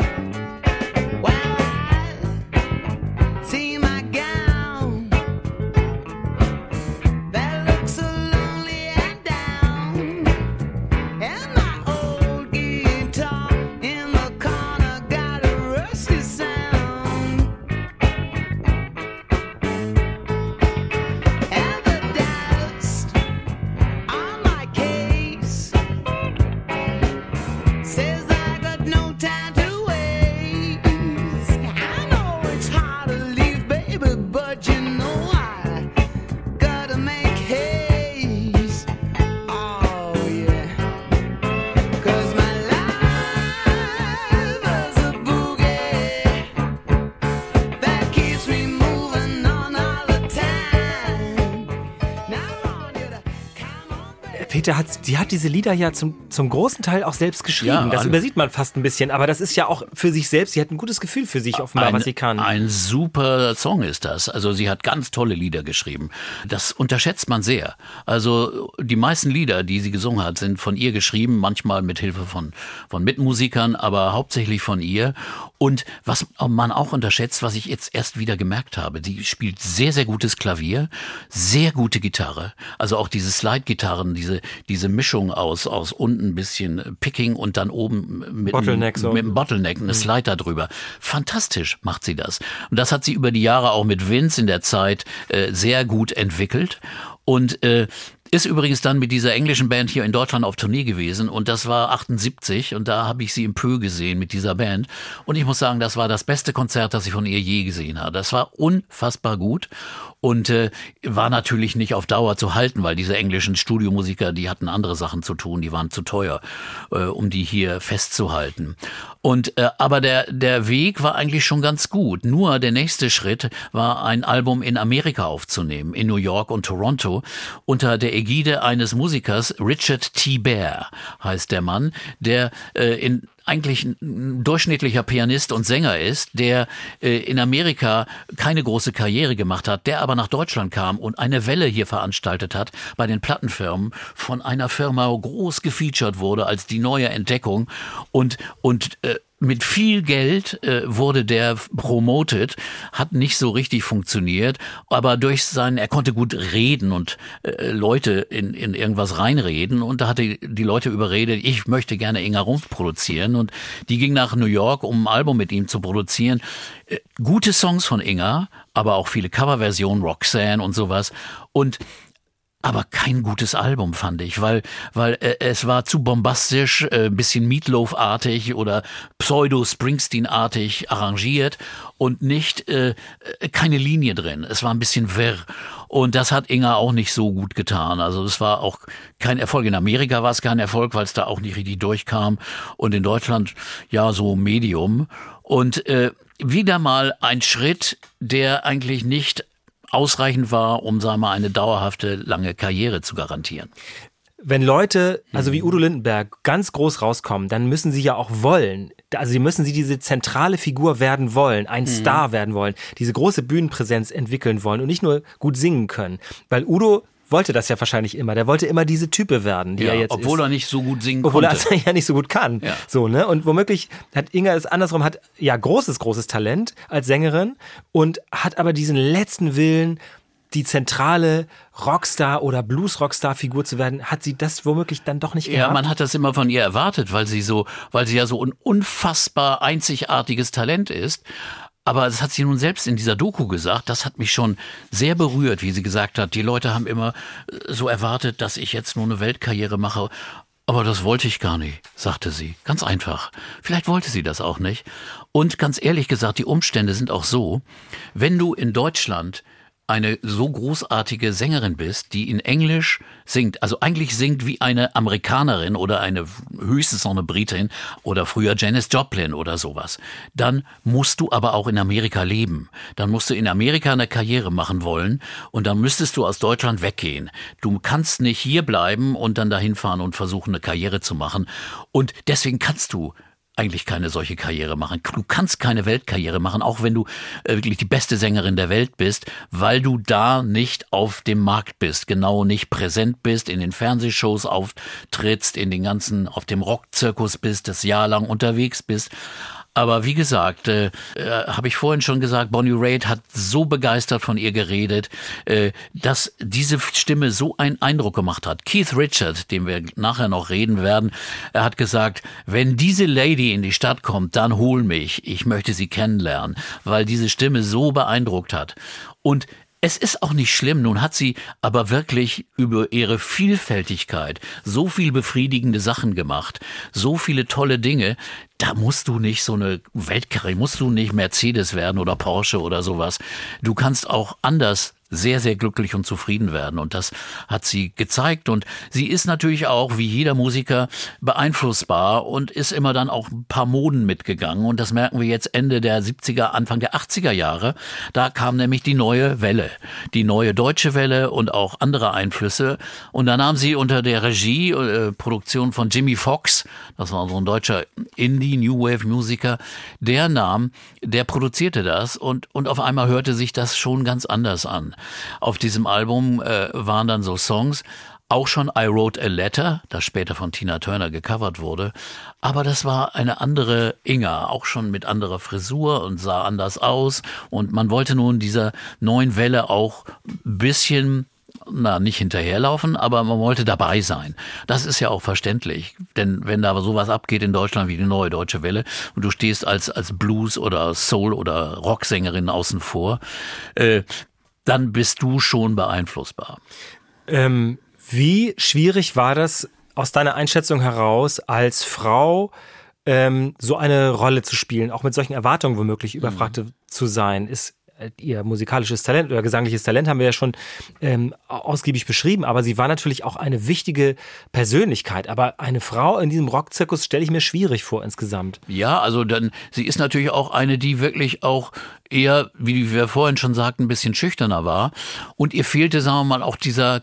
Peter hat, die hat diese Lieder ja zum, zum großen Teil auch selbst geschrieben. Ja, das übersieht man fast ein bisschen, aber das ist ja auch für sich selbst. Sie hat ein gutes Gefühl für sich offenbar, was sie kann. Ein super Song ist das. Also sie hat ganz tolle Lieder geschrieben. Das unterschätzt man sehr. Also die meisten Lieder, die sie gesungen hat, sind von ihr geschrieben, manchmal mit Hilfe von, von Mitmusikern, aber hauptsächlich von ihr. Und was man auch unterschätzt, was ich jetzt erst wieder gemerkt habe, sie spielt sehr, sehr gutes Klavier, sehr gute Gitarre. Also auch diese Slide-Gitarren, diese, diese Mischung aus, aus unten ein bisschen Picking und dann oben mit, Bottleneck so. mit einem Bottleneck, eine Slide da drüber. Fantastisch macht sie das. Und das hat sie über die Jahre auch mit Vince in der Zeit äh, sehr gut entwickelt. Und äh, ist übrigens dann mit dieser englischen Band hier in Deutschland auf Tournee gewesen und das war 78 und da habe ich sie im Pö gesehen mit dieser Band und ich muss sagen, das war das beste Konzert, das ich von ihr je gesehen habe. Das war unfassbar gut und äh, war natürlich nicht auf Dauer zu halten, weil diese englischen Studiomusiker, die hatten andere Sachen zu tun, die waren zu teuer, äh, um die hier festzuhalten. Und äh, aber der der Weg war eigentlich schon ganz gut. Nur der nächste Schritt war ein Album in Amerika aufzunehmen, in New York und Toronto unter der Ägide eines Musikers Richard T. Bear heißt der Mann, der äh, in eigentlich ein durchschnittlicher Pianist und Sänger ist, der äh, in Amerika keine große Karriere gemacht hat, der aber nach Deutschland kam und eine Welle hier veranstaltet hat bei den Plattenfirmen, von einer Firma groß gefeatured wurde als die neue Entdeckung. Und, und äh, mit viel Geld äh, wurde der promoted, hat nicht so richtig funktioniert, aber durch sein, er konnte gut reden und äh, Leute in, in irgendwas reinreden und da hatte die Leute überredet, ich möchte gerne Inga Rumpf produzieren und die ging nach New York, um ein Album mit ihm zu produzieren. Äh, gute Songs von Inga, aber auch viele Coverversionen, Roxanne und sowas und aber kein gutes Album fand ich, weil weil äh, es war zu bombastisch, äh, bisschen Meatloaf-artig oder Pseudo Springsteen-artig arrangiert und nicht äh, äh, keine Linie drin. Es war ein bisschen wirr und das hat Inga auch nicht so gut getan. Also es war auch kein Erfolg. In Amerika war es kein Erfolg, weil es da auch nicht richtig durchkam und in Deutschland ja so Medium und äh, wieder mal ein Schritt, der eigentlich nicht ausreichend war, um, sagen wir mal, eine dauerhafte lange Karriere zu garantieren. Wenn Leute, also wie Udo Lindenberg, ganz groß rauskommen, dann müssen sie ja auch wollen. Also sie müssen sie diese zentrale Figur werden wollen, ein Mhm. Star werden wollen, diese große Bühnenpräsenz entwickeln wollen und nicht nur gut singen können. Weil Udo wollte das ja wahrscheinlich immer. Der wollte immer diese Type werden, die Ja, er jetzt obwohl ist. er nicht so gut singen Obwohl er konnte. es (laughs) ja nicht so gut kann. Ja. So, ne? Und womöglich hat Inga es andersrum, hat ja großes, großes Talent als Sängerin und hat aber diesen letzten Willen, die zentrale Rockstar- oder Blues-Rockstar-Figur zu werden, hat sie das womöglich dann doch nicht Ja, gehabt? man hat das immer von ihr erwartet, weil sie so, weil sie ja so ein unfassbar einzigartiges Talent ist. Aber das hat sie nun selbst in dieser Doku gesagt. Das hat mich schon sehr berührt, wie sie gesagt hat. Die Leute haben immer äh, so erwartet, dass ich jetzt nur eine Weltkarriere mache. Aber das wollte ich gar nicht, sagte sie. Ganz einfach. Vielleicht wollte sie das auch nicht. Und ganz ehrlich gesagt, die Umstände sind auch so, wenn du in Deutschland eine so großartige Sängerin bist, die in Englisch singt, also eigentlich singt wie eine Amerikanerin oder eine höchstens noch eine Britin oder früher Janis Joplin oder sowas, dann musst du aber auch in Amerika leben. Dann musst du in Amerika eine Karriere machen wollen und dann müsstest du aus Deutschland weggehen. Du kannst nicht hier bleiben und dann dahin fahren und versuchen eine Karriere zu machen und deswegen kannst du eigentlich keine solche Karriere machen. Du kannst keine Weltkarriere machen, auch wenn du äh, wirklich die beste Sängerin der Welt bist, weil du da nicht auf dem Markt bist, genau nicht präsent bist, in den Fernsehshows auftrittst, in den ganzen, auf dem Rockzirkus bist, das Jahr lang unterwegs bist. Aber wie gesagt, äh, äh, habe ich vorhin schon gesagt, Bonnie Raitt hat so begeistert von ihr geredet, äh, dass diese Stimme so einen Eindruck gemacht hat. Keith Richard, dem wir nachher noch reden werden, er hat gesagt, wenn diese Lady in die Stadt kommt, dann hol mich. Ich möchte sie kennenlernen, weil diese Stimme so beeindruckt hat. Und es ist auch nicht schlimm, nun hat sie aber wirklich über ihre Vielfältigkeit so viel befriedigende Sachen gemacht, so viele tolle Dinge, da musst du nicht so eine Weltkarriere, musst du nicht Mercedes werden oder Porsche oder sowas. Du kannst auch anders sehr, sehr glücklich und zufrieden werden. Und das hat sie gezeigt. Und sie ist natürlich auch, wie jeder Musiker, beeinflussbar und ist immer dann auch ein paar Moden mitgegangen. Und das merken wir jetzt Ende der 70er, Anfang der 80er Jahre. Da kam nämlich die neue Welle, die neue deutsche Welle und auch andere Einflüsse. Und da nahm sie unter der Regie, äh, Produktion von Jimmy Fox, das war so ein deutscher Indie, New Wave Musiker, der nahm, der produzierte das und, und auf einmal hörte sich das schon ganz anders an. Auf diesem Album äh, waren dann so Songs, auch schon I Wrote a Letter, das später von Tina Turner gecovert wurde. Aber das war eine andere Inga, auch schon mit anderer Frisur und sah anders aus. Und man wollte nun dieser neuen Welle auch ein bisschen na, nicht hinterherlaufen, aber man wollte dabei sein. Das ist ja auch verständlich. Denn wenn da sowas abgeht in Deutschland wie die neue deutsche Welle und du stehst als, als Blues- oder Soul- oder Rocksängerin außen vor, äh, dann bist du schon beeinflussbar. Ähm, wie schwierig war das aus deiner Einschätzung heraus, als Frau ähm, so eine Rolle zu spielen, auch mit solchen Erwartungen womöglich überfragt zu sein? Ist ihr musikalisches Talent oder gesangliches Talent haben wir ja schon ähm, ausgiebig beschrieben, aber sie war natürlich auch eine wichtige Persönlichkeit. Aber eine Frau in diesem Rockzirkus stelle ich mir schwierig vor insgesamt. Ja, also dann, sie ist natürlich auch eine, die wirklich auch eher, wie wir vorhin schon sagten, ein bisschen schüchterner war. Und ihr fehlte, sagen wir mal, auch dieser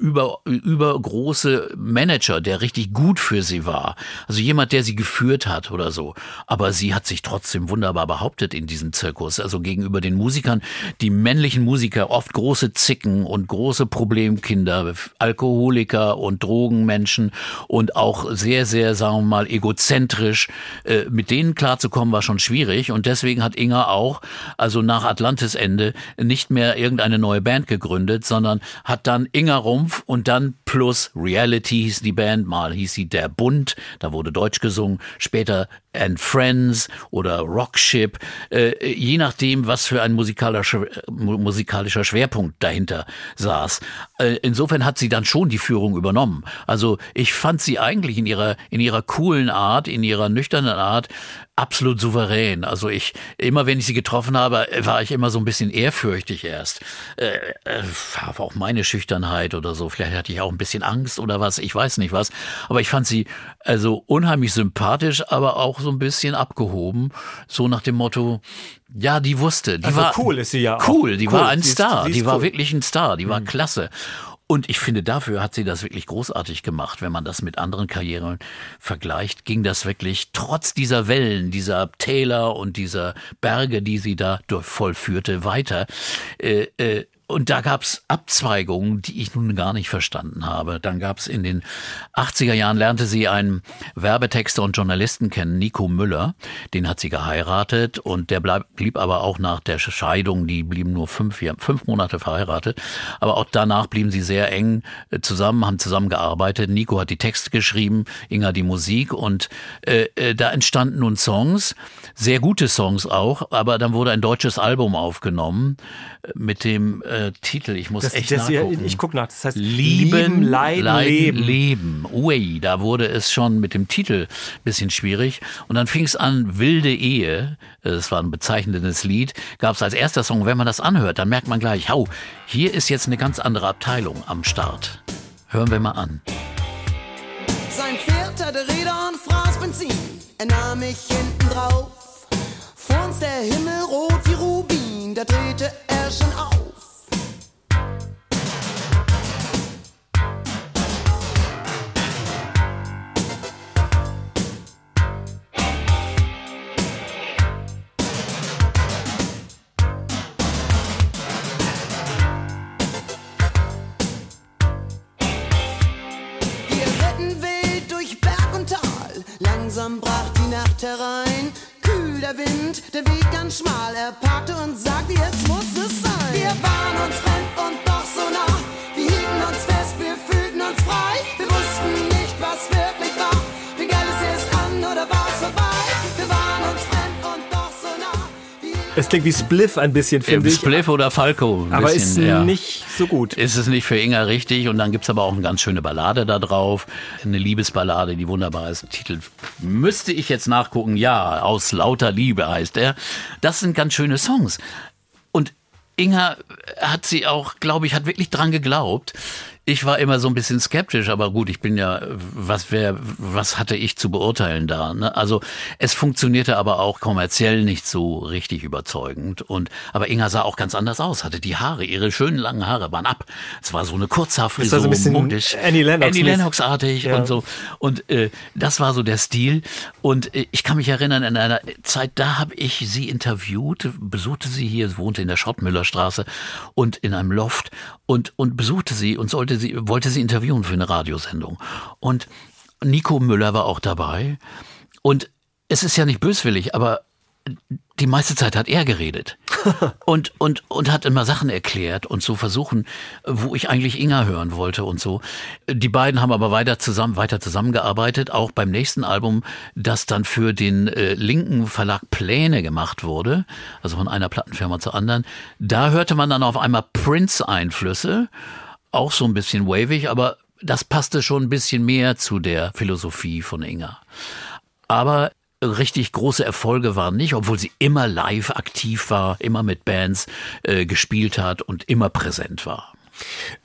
über, übergroße Manager, der richtig gut für sie war. Also jemand, der sie geführt hat oder so. Aber sie hat sich trotzdem wunderbar behauptet in diesem Zirkus. Also gegenüber den Musikern, die männlichen Musiker, oft große Zicken und große Problemkinder, Alkoholiker und Drogenmenschen und auch sehr, sehr, sagen wir mal, egozentrisch. Äh, mit denen klarzukommen war schon schwierig und deswegen hat Inga auch, also nach Atlantis Ende, nicht mehr irgendeine neue Band gegründet, sondern hat dann Inga Rumpf und dann plus Reality hieß die Band, mal hieß sie Der Bund, da wurde Deutsch gesungen, später and Friends oder Rockship, äh, je nachdem, was für ein musikalischer, musikalischer Schwerpunkt dahinter saß. Äh, insofern hat sie dann schon die Führung übernommen. Also ich fand sie eigentlich in ihrer, in ihrer coolen Art, in ihrer nüchternen Art absolut souverän. Also ich, immer wenn ich sie getroffen habe, war ich immer so ein bisschen ehrfürchtig erst. Äh, äh, war auch meine Schüchternheit oder so. Vielleicht hatte ich auch ein bisschen Angst oder was, ich weiß nicht was. Aber ich fand sie also unheimlich sympathisch, aber auch so ein bisschen abgehoben. So nach dem Motto, ja, die wusste. Die Also war cool ist sie ja. Cool, die Cool, war ein die ist- Star. die Die, ist war cool. wirklich ein Star. Die war klasse. Und ich finde, dafür hat sie das wirklich großartig gemacht. Wenn man das mit anderen Karrieren vergleicht, ging das wirklich trotz dieser Wellen, dieser Täler und dieser Berge, die sie da vollführte, weiter. Äh, äh, und da gab's Abzweigungen, die ich nun gar nicht verstanden habe. Dann gab's in den 80er Jahren, lernte sie einen Werbetexter und Journalisten kennen, Nico Müller. Den hat sie geheiratet und der bleib, blieb aber auch nach der Scheidung, die blieben nur fünf, fünf Monate verheiratet. Aber auch danach blieben sie sehr eng äh, zusammen, haben zusammengearbeitet. Nico hat die Texte geschrieben, Inga die Musik und äh, äh, da entstanden nun Songs, sehr gute Songs auch, aber dann wurde ein deutsches Album aufgenommen äh, mit dem Titel, ich muss Das, echt das, nachgucken. ich gucke nach. Das heißt Lieben, Leiden, Leben. Leben. Ui, da wurde es schon mit dem Titel ein bisschen schwierig. Und dann fing es an, Wilde Ehe. Das war ein bezeichnendes Lied. Gab es als erster Song. Wenn man das anhört, dann merkt man gleich, hau, hier ist jetzt eine ganz andere Abteilung am Start. Hören wir mal an. Sein Pferd hatte Räder und fraß Benzin. Er nahm mich hinten drauf. Vor uns der Himmel rot wie Rubin, da drehte er schon auf. Nacht herein. Kühl der Wind, der Weg ganz schmal. Er parkte und sagte, jetzt muss es sein. Wir waren uns fremd und doch so nah. Wir hielten uns fest, wir fühlten uns frei. Wir wussten Es klingt wie Spliff ein bisschen, finde ich. Spliff oder Falco. Aber bisschen, ist ja. nicht so gut. Ist es nicht für Inga richtig und dann gibt's aber auch eine ganz schöne Ballade da drauf. Eine Liebesballade, die wunderbar ist. Titel müsste ich jetzt nachgucken. Ja, aus lauter Liebe heißt er. Das sind ganz schöne Songs. Und Inga hat sie auch, glaube ich, hat wirklich dran geglaubt. Ich war immer so ein bisschen skeptisch, aber gut, ich bin ja, was wär, was hatte ich zu beurteilen da? Ne? Also es funktionierte aber auch kommerziell nicht so richtig überzeugend. Und aber Inga sah auch ganz anders aus, hatte die Haare, ihre schönen langen Haare waren ab. Es war so eine Kurzhaarfrisur, Das war so ein bisschen modisch, Annie Lennox- Annie Lennox-artig Ja. und so. Und äh, das war so der Stil. Und äh, ich kann mich erinnern, in einer Zeit, da habe ich sie interviewt, besuchte sie hier, wohnte in der Schottmüllerstraße und in einem Loft und, und besuchte sie und sollte sie, wollte sie interviewen für eine Radiosendung. Und Nico Müller war auch dabei. Und es ist ja nicht böswillig, aber die meiste Zeit hat er geredet (laughs) und, und, und hat immer Sachen erklärt und so versuchen, wo ich eigentlich Inga hören wollte und so. Die beiden haben aber weiter zusammen, weiter zusammengearbeitet, auch beim nächsten Album, das dann für den äh, linken Verlag Pläne gemacht wurde, also von einer Plattenfirma zur anderen. Da hörte man dann auf einmal Prince-Einflüsse, auch so ein bisschen wavig, aber das passte schon ein bisschen mehr zu der Philosophie von Inga. Aber richtig große Erfolge waren nicht, obwohl sie immer live aktiv war, immer mit Bands äh, gespielt hat und immer präsent war.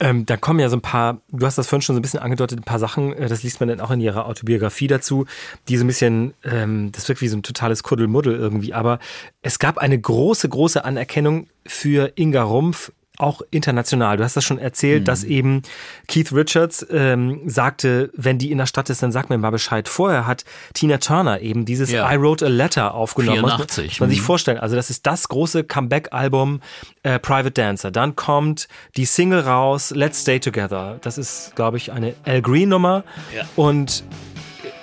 Ähm, da kommen ja so ein paar, du hast das vorhin schon so ein bisschen angedeutet, ein paar Sachen, äh, das liest man dann auch in ihrer Autobiografie dazu, die so ein bisschen, ähm, das wirkt wie so ein totales Kuddelmuddel irgendwie, aber es gab eine große, große Anerkennung für Inga Rumpf auch international. Du hast das schon erzählt, dass eben Keith Richards ähm, sagte, wenn die in der Stadt ist, dann sag mir mal Bescheid. Vorher hat Tina Turner eben dieses Ja. I Wrote a Letter aufgenommen. Muss man- 84, Muss man sich mhm. vorstellen. Also das ist das große Comeback-Album äh, Private Dancer. Dann kommt die Single raus, Let's Stay Together. Das ist, glaube ich, eine Al Green-Nummer. Ja. Und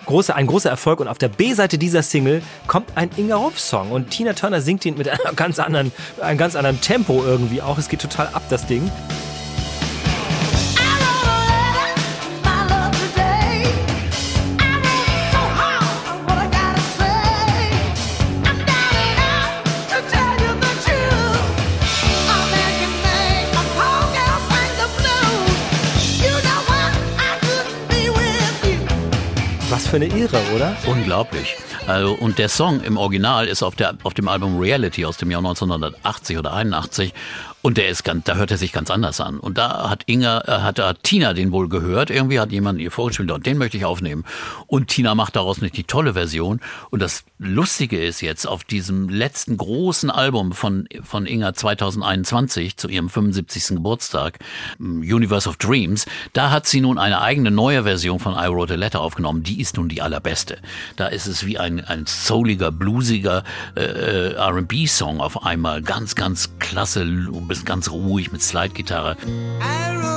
große, ein großer Erfolg. Und auf der B-Seite dieser Single kommt ein Inga Hoff-Song. Und Tina Turner singt ihn mit (laughs) einem ganz anderen, einem ganz anderen Tempo irgendwie auch. Es geht total ab, das Ding. Für eine Ehre, oder? Unglaublich. Also, und der Song im Original ist auf, der, auf dem Album Reality aus dem Jahr 1980 oder 81 und der ist ganz, da hört er sich ganz anders an. Und da hat Inga, äh, hat, hat Tina den wohl gehört. Irgendwie hat jemand ihr vorgespielt und den möchte ich aufnehmen. Und Tina macht daraus nicht die tolle Version. Und das Lustige ist jetzt auf diesem letzten großen Album von, von Inga 2021 zu ihrem 75. Geburtstag, Universe of Dreams, da hat sie nun eine eigene neue Version von I Wrote a Letter aufgenommen. Die ist nun die allerbeste. Da ist es wie ein, ein souliger, bluesiger äh, R&B-Song auf einmal. Ganz, ganz klasse, bist ganz ruhig mit Slide-Gitarre. I wrote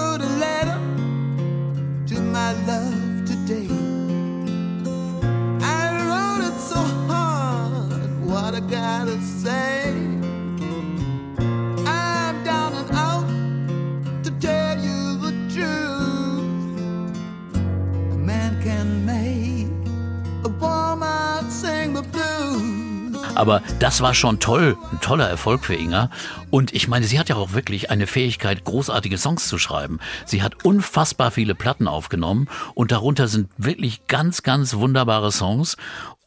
Aber das war schon toll, ein toller Erfolg für Inga. Und ich meine, sie hat ja auch wirklich eine Fähigkeit, großartige Songs zu schreiben. Sie hat unfassbar viele Platten aufgenommen und darunter sind wirklich ganz, ganz wunderbare Songs.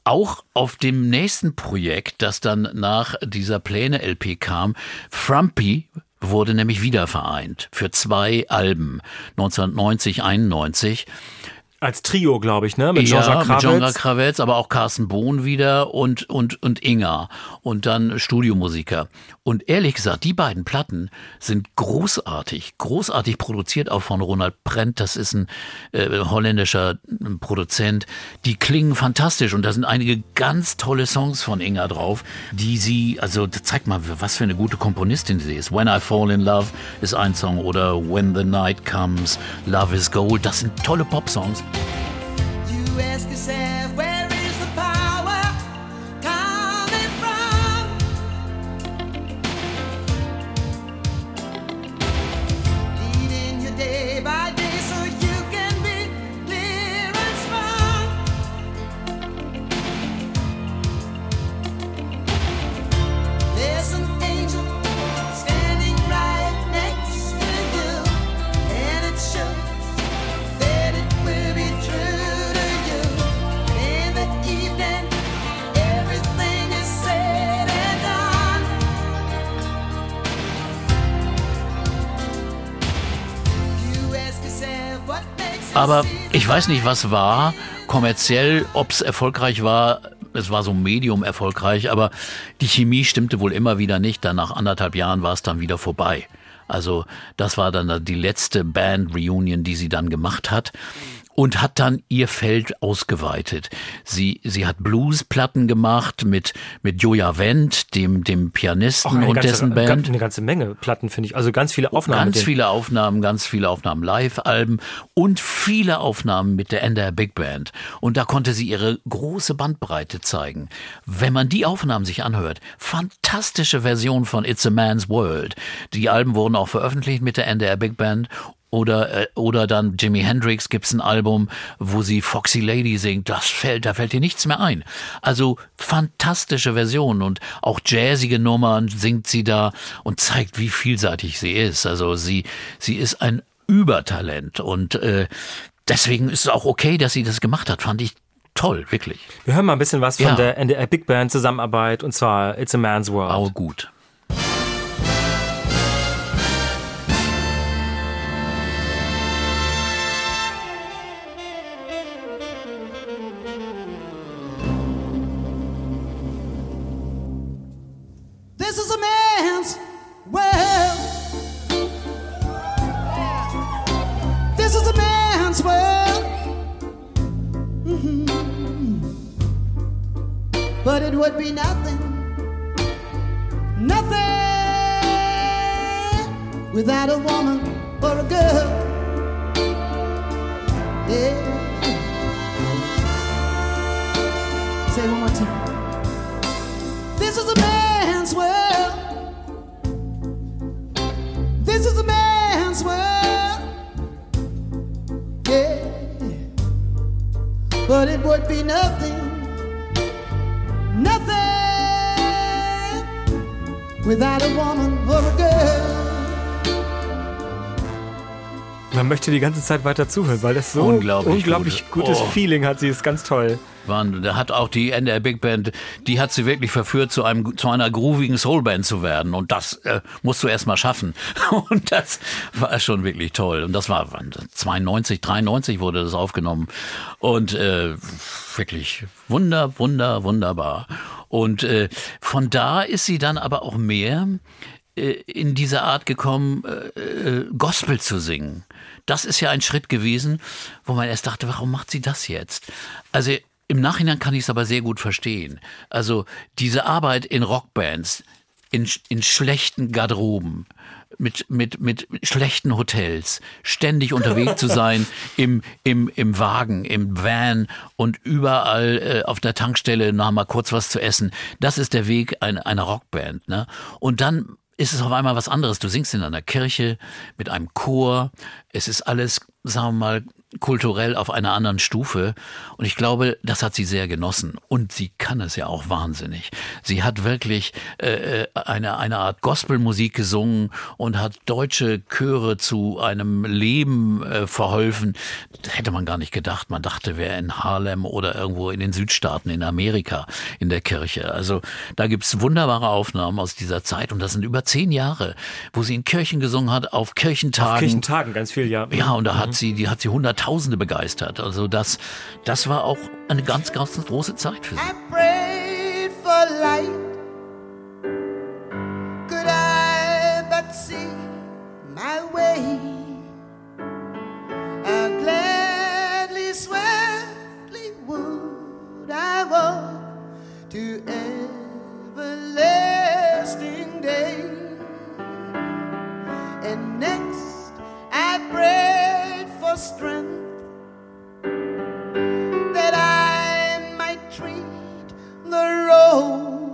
Auch auf dem nächsten Projekt, das dann nach dieser Pläne-LP kam, Frumpy wurde nämlich wieder vereint für zwei Alben, 1990, 91. Als Trio, glaube ich, ne? Mit Ja, Jean-Jacques mit Jean-Jacques. Kravitz, aber auch Carsten Bohn wieder und, und, und Inga und dann Studiomusiker. Und ehrlich gesagt, die beiden Platten sind großartig, großartig produziert auch von Ronald Prent, das ist ein äh, holländischer äh, Produzent. Die klingen fantastisch und da sind einige ganz tolle Songs von Inga drauf, die sie, also zeig mal, was für eine gute Komponistin sie ist. When I Fall in Love ist ein Song oder When the Night Comes, Love is Gold, das sind tolle Popsongs. You ask yourself, Aber ich weiß nicht, was war kommerziell, ob es erfolgreich war. Es war so medium erfolgreich, aber die Chemie stimmte wohl immer wieder nicht. Dann nach anderthalb Jahren war es dann wieder vorbei. Also das war dann die letzte Band-Reunion, die sie dann gemacht hat. Und hat dann ihr Feld ausgeweitet. Sie, sie hat Bluesplatten gemacht mit, mit Joja Wendt, dem, dem Pianisten und ganze, dessen Band. Eine ganze Menge Platten, finde ich. Also ganz viele Aufnahmen. Ganz viele Aufnahmen, ganz viele Aufnahmen Live-Alben und viele Aufnahmen mit der NDR Big Band. Und da konnte sie ihre große Bandbreite zeigen. Wenn man die Aufnahmen sich anhört, fantastische Version von It's a Man's World. Die Alben wurden auch veröffentlicht mit der NDR Big Band. Oder, äh, oder dann Jimi Hendrix gibt's ein Album, wo sie Foxy Lady singt. Das fällt, da fällt dir nichts mehr ein. Also fantastische Versionen und auch jazzige Nummern singt sie da und zeigt, wie vielseitig sie ist. Also sie, sie ist ein Übertalent und äh, deswegen ist es auch okay, dass sie das gemacht hat. Fand ich toll, wirklich. Wir hören mal ein bisschen was von Ja. der NDR Big Band Zusammenarbeit und zwar It's a Man's World. Auch gut. Would be nothing, nothing without a woman or a girl. Yeah. Say one more time. This is a man's world. This is a man's world. Yeah. But it would be nothing, nothing without a woman or a girl. Man möchte die ganze Zeit weiter zuhören, weil das so Unglaublich unglaublich gut. gutes Oh. Feeling hat. Sie ist ganz toll. Waren, da hat auch die NDR Big Band, die hat sie wirklich verführt, zu einem zu einer groovigen Soulband zu werden. Und das äh, musst du erst mal schaffen. (laughs) Und das war schon wirklich toll. Und das war wann, 92, 93 wurde das aufgenommen. Und äh, wirklich wunder, wunder, wunderbar. Und äh, von da ist sie dann aber auch mehr in diese Art gekommen, äh, äh, Gospel zu singen. Das ist ja ein Schritt gewesen, wo man erst dachte, warum macht sie das jetzt? Also im Nachhinein kann ich es aber sehr gut verstehen. Also diese Arbeit in Rockbands, in, in schlechten Garderoben, mit, mit, mit schlechten Hotels, ständig unterwegs zu sein, (laughs) im, im, im Wagen, im Van und überall äh, auf der Tankstelle noch mal kurz was zu essen. Das ist der Weg einer, einer Rockband. Ne? Und dann ist es auf einmal was anderes. Du singst in einer Kirche mit einem Chor. Es ist alles, sagen wir mal, kulturell auf einer anderen Stufe. Und ich glaube, das hat sie sehr genossen. Und sie kann es ja auch wahnsinnig. Sie hat wirklich äh, eine, eine Art Gospelmusik gesungen und hat deutsche Chöre zu einem Leben äh, verholfen. Das hätte man gar nicht gedacht. Man dachte, wer in Harlem oder irgendwo in den Südstaaten in Amerika in der Kirche. Also da gibt's wunderbare Aufnahmen aus dieser Zeit. Und das sind über zehn Jahre, wo sie in Kirchen gesungen hat, auf Kirchentagen. Auf Kirchentagen ganz viel, ja. Ja, und da hat sie, die hat sie Hunderttausende begeistert. Also das, das war auch eine ganz, ganz große Zeit für sie. And next I prayed for strength that I might treat the road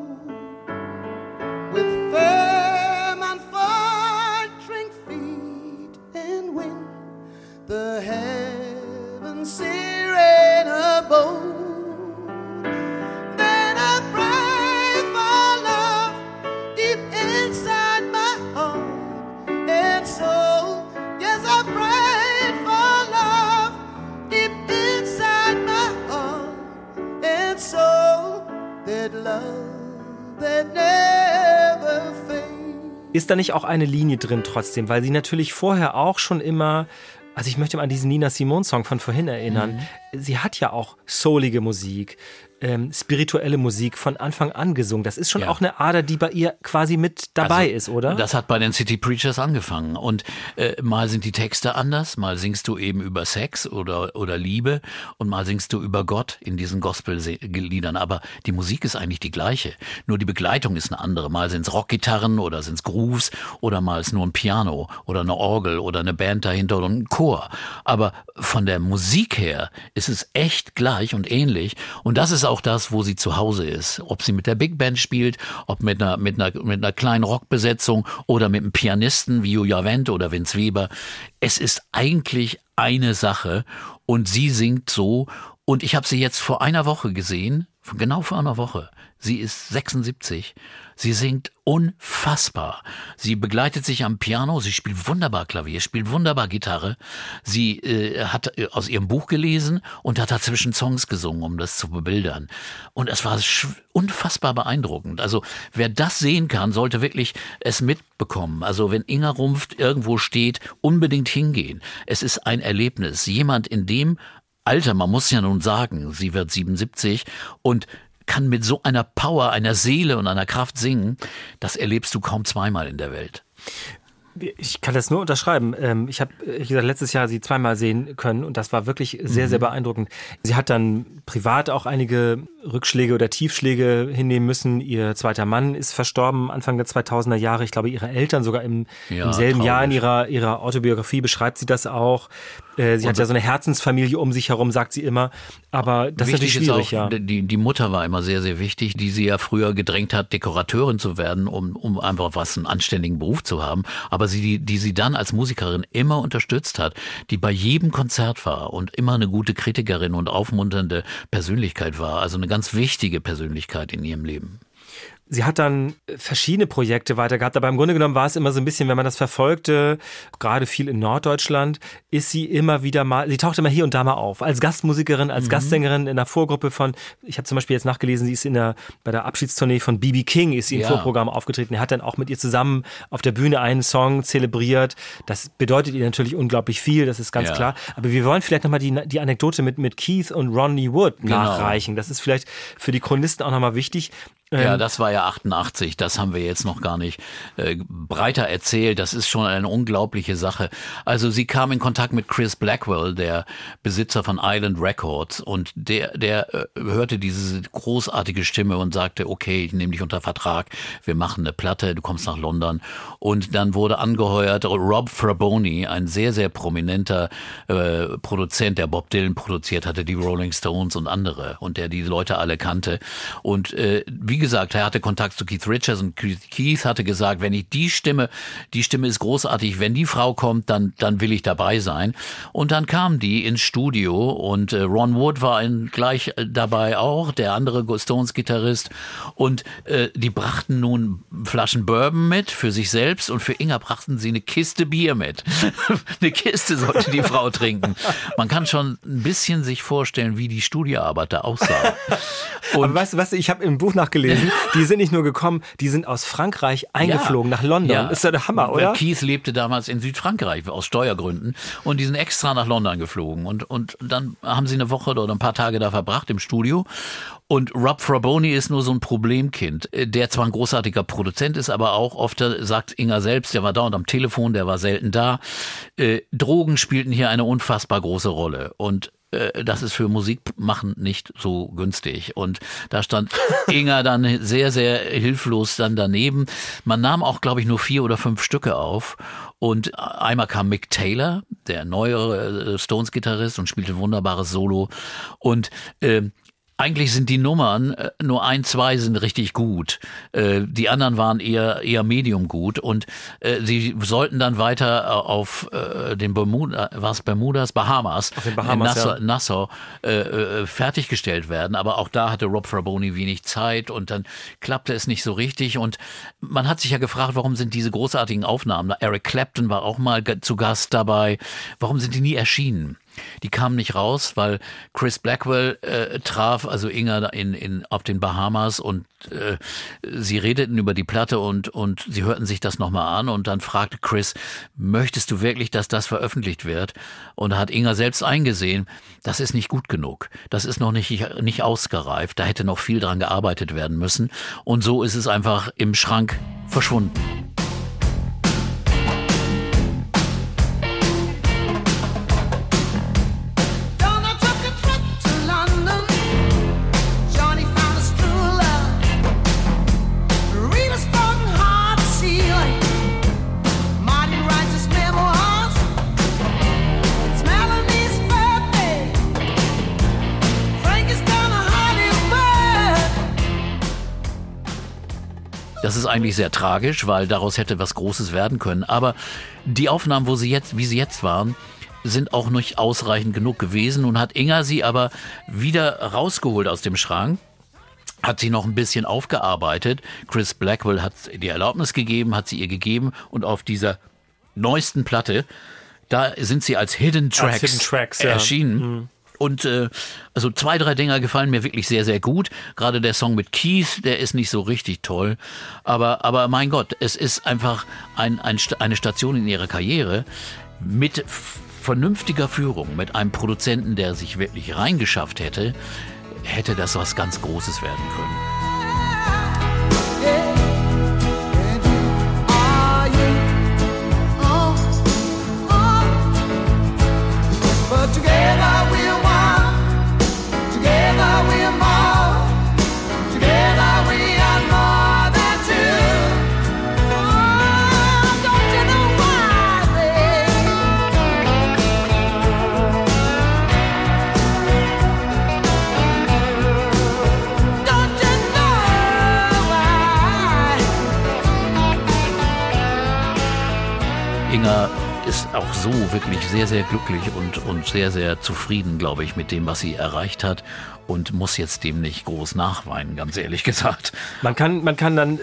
Ist da nicht auch eine Linie drin trotzdem? Weil sie natürlich vorher auch schon immer, also ich möchte mal an diesen Nina Simone Song von vorhin erinnern. Sie hat ja auch soulige Musik, ähm, spirituelle Musik von Anfang an gesungen. Das ist schon Ja. auch eine Ader, die bei ihr quasi mit dabei Also, ist, oder? Das hat bei den City Preachers angefangen. Und äh, mal sind die Texte anders, mal singst du eben über Sex oder, oder Liebe und mal singst du über Gott in diesen Gospel-Liedern. Aber die Musik ist eigentlich die gleiche. Nur die Begleitung ist eine andere. Mal sind's Rockgitarren oder sind's Grooves oder mal ist nur ein Piano oder eine Orgel oder eine Band dahinter oder ein Chor. Aber von der Musik her ist es echt gleich und ähnlich. Und das ist auch das, wo sie zu Hause ist. Ob sie mit der Big Band spielt, ob mit einer, mit einer, mit einer kleinen Rockbesetzung oder mit einem Pianisten wie Julia Wendt oder Vince Weber. Es ist eigentlich eine Sache und sie singt so. Und ich habe sie jetzt vor einer Woche gesehen, genau vor einer Woche. Sie ist 76. Sie singt unfassbar. Sie begleitet sich am Piano, sie spielt wunderbar Klavier, spielt wunderbar Gitarre. Sie äh, hat äh, aus ihrem Buch gelesen und hat dazwischen Songs gesungen, um das zu bebildern. Und es war unfassbar beeindruckend. Also wer das sehen kann, sollte wirklich es mitbekommen. Also wenn Inga Rumpft irgendwo steht, unbedingt hingehen. Es ist ein Erlebnis. Jemand in dem Alter, man muss ja nun sagen, sie wird 77 und kann mit so einer Power, einer Seele und einer Kraft singen, das erlebst du kaum zweimal in der Welt. Ich kann das nur unterschreiben. Ähm, ich habe, wie gesagt, letztes Jahr sie zweimal sehen können und das war wirklich sehr, sehr beeindruckend. Sie hat dann privat auch einige Rückschläge oder Tiefschläge hinnehmen müssen. Ihr zweiter Mann ist verstorben Anfang der 2000er Jahre. Ich glaube, ihre Eltern sogar im, Ja, im selben Jahr in traurig. ihrer, ihrer Autobiografie beschreibt sie das auch. Äh, Sie hat ja so eine Herzensfamilie um sich herum, sagt sie immer. Aber das ist natürlich schwierig, auch, ja. die, die Mutter war immer sehr, sehr wichtig, die sie ja früher gedrängt hat, Dekorateurin zu werden, um, um einfach was, einen anständigen Beruf zu haben. Aber sie, die, die sie dann als Musikerin immer unterstützt hat, die bei jedem Konzert war und immer eine gute Kritikerin und aufmunternde Persönlichkeit war. Also eine ganz wichtige Persönlichkeit in ihrem Leben. Sie hat dann verschiedene Projekte weitergehabt, aber im Grunde genommen war es immer so ein bisschen, wenn man das verfolgte, gerade viel in Norddeutschland, ist sie immer wieder mal, sie taucht immer hier und da mal auf, als Gastmusikerin, als Gastsängerin in der Vorgruppe von, ich habe zum Beispiel jetzt nachgelesen, sie ist in der, bei der Abschiedstournee von B.B. King, ist sie im Ja. Vorprogramm aufgetreten. Er hat dann auch mit ihr zusammen auf der Bühne einen Song zelebriert. Das bedeutet ihr natürlich unglaublich viel, das ist ganz Ja. klar. Aber wir wollen vielleicht nochmal die, die Anekdote mit, mit Keith und Ronnie Wood Genau. nachreichen. Das ist vielleicht für die Chronisten auch nochmal wichtig. Ja, Ähm, das war ja 88, das haben wir jetzt noch gar nicht äh, breiter erzählt. Das ist schon eine unglaubliche Sache. Also sie kam in Kontakt mit Chris Blackwell, der Besitzer von Island Records, und der, der äh, hörte diese großartige Stimme und sagte, okay, ich nehme dich unter Vertrag, wir machen eine Platte, du kommst nach London. Und dann wurde angeheuert Rob Fraboni, ein sehr, sehr prominenter äh, Produzent, der Bob Dylan produziert hatte, die Rolling Stones und andere, und der die Leute alle kannte. Und äh, wie gesagt, er hatte Kontakt zu Keith Richards und Keith- hatte gesagt, wenn ich die Stimme, die Stimme ist großartig, wenn die Frau kommt, dann, dann will ich dabei sein. Und dann kam die ins Studio und äh, Ron Wood war in, gleich äh, dabei auch, der andere Stones-Gitarrist. Und äh, die brachten nun Flaschen Bourbon mit für sich selbst und für Inga brachten sie eine Kiste Bier mit. (laughs) eine Kiste sollte die Frau trinken. Man kann schon ein bisschen sich vorstellen, wie die Studioarbeit da aussah. (laughs) Aber weißt du was, ich habe im Buch nachgelesen, (laughs) die sind nicht nur gekommen, die sind aus Frankreich eingeflogen nach London. Ist ja der Hammer, oder? Keith lebte damals in Südfrankreich aus Steuergründen. Und die sind extra nach London geflogen. Und, und dann haben sie eine Woche oder ein paar Tage da verbracht im Studio. Und Rob Fraboni ist nur so ein Problemkind, äh, der zwar ein großartiger Produzent ist, aber auch oft, äh, sagt Inga selbst, der war dauernd am Telefon, der war selten da. Äh, Drogen spielten hier eine unfassbar große Rolle. Und das ist für Musik machen nicht so günstig. Und da stand (laughs) Inga dann sehr, sehr hilflos dann daneben. Man nahm auch, glaube ich, nur vier oder fünf Stücke auf. Und einmal kam Mick Taylor, der neuere äh, Stones-Gitarrist und spielte ein wunderbares Solo. Und ähm, eigentlich sind die Nummern, äh, nur ein, zwei sind richtig gut. Äh, Die anderen waren eher, eher medium gut. Und äh, sie sollten dann weiter auf den Bermuda, was Bermudas, Bahamas, Auf den Bahamas, in Nassau, ja. Nassau äh, fertiggestellt werden. Aber auch da hatte Rob Fraboni wenig Zeit und dann klappte es nicht so richtig. Und man hat sich ja gefragt, warum sind diese großartigen Aufnahmen? Eric Clapton war auch mal zu Gast dabei. Warum sind die nie erschienen? Die kamen nicht raus, weil Chris Blackwell äh, traf, also Inga in, in, auf den Bahamas und äh, sie redeten über die Platte und, und sie hörten sich das nochmal an und dann fragte Chris, möchtest du wirklich, dass das veröffentlicht wird? Und hat Inga selbst eingesehen, das ist nicht gut genug. Das ist noch nicht, nicht ausgereift. Da hätte noch viel dran gearbeitet werden müssen. Und so ist es einfach im Schrank verschwunden. Das ist eigentlich sehr tragisch, weil daraus hätte was Großes werden können. Aber die Aufnahmen, wo sie jetzt, wie sie jetzt waren, sind auch nicht ausreichend genug gewesen. Nun hat Inga sie aber wieder rausgeholt aus dem Schrank hat sie noch ein bisschen aufgearbeitet. Chris Blackwell hat die Erlaubnis gegeben, hat sie ihr gegeben und auf dieser neuesten Platte, da sind sie als Hidden Tracks, Hidden Tracks, ja. erschienen. Und äh, also zwei, drei Dinger gefallen mir wirklich sehr, sehr gut. Gerade der Song mit Keith, der ist nicht so richtig toll. Aber, aber mein Gott, es ist einfach ein, ein, eine Station in ihrer Karriere mit vernünftiger Führung, mit einem Produzenten, der sich wirklich reingeschafft hätte, hätte das was ganz Großes werden können. Auch so wirklich sehr, sehr glücklich und, und sehr, sehr zufrieden, glaube ich, mit dem, was sie erreicht hat und muss jetzt dem nicht groß nachweinen, ganz ehrlich gesagt. Man kann, man kann dann äh,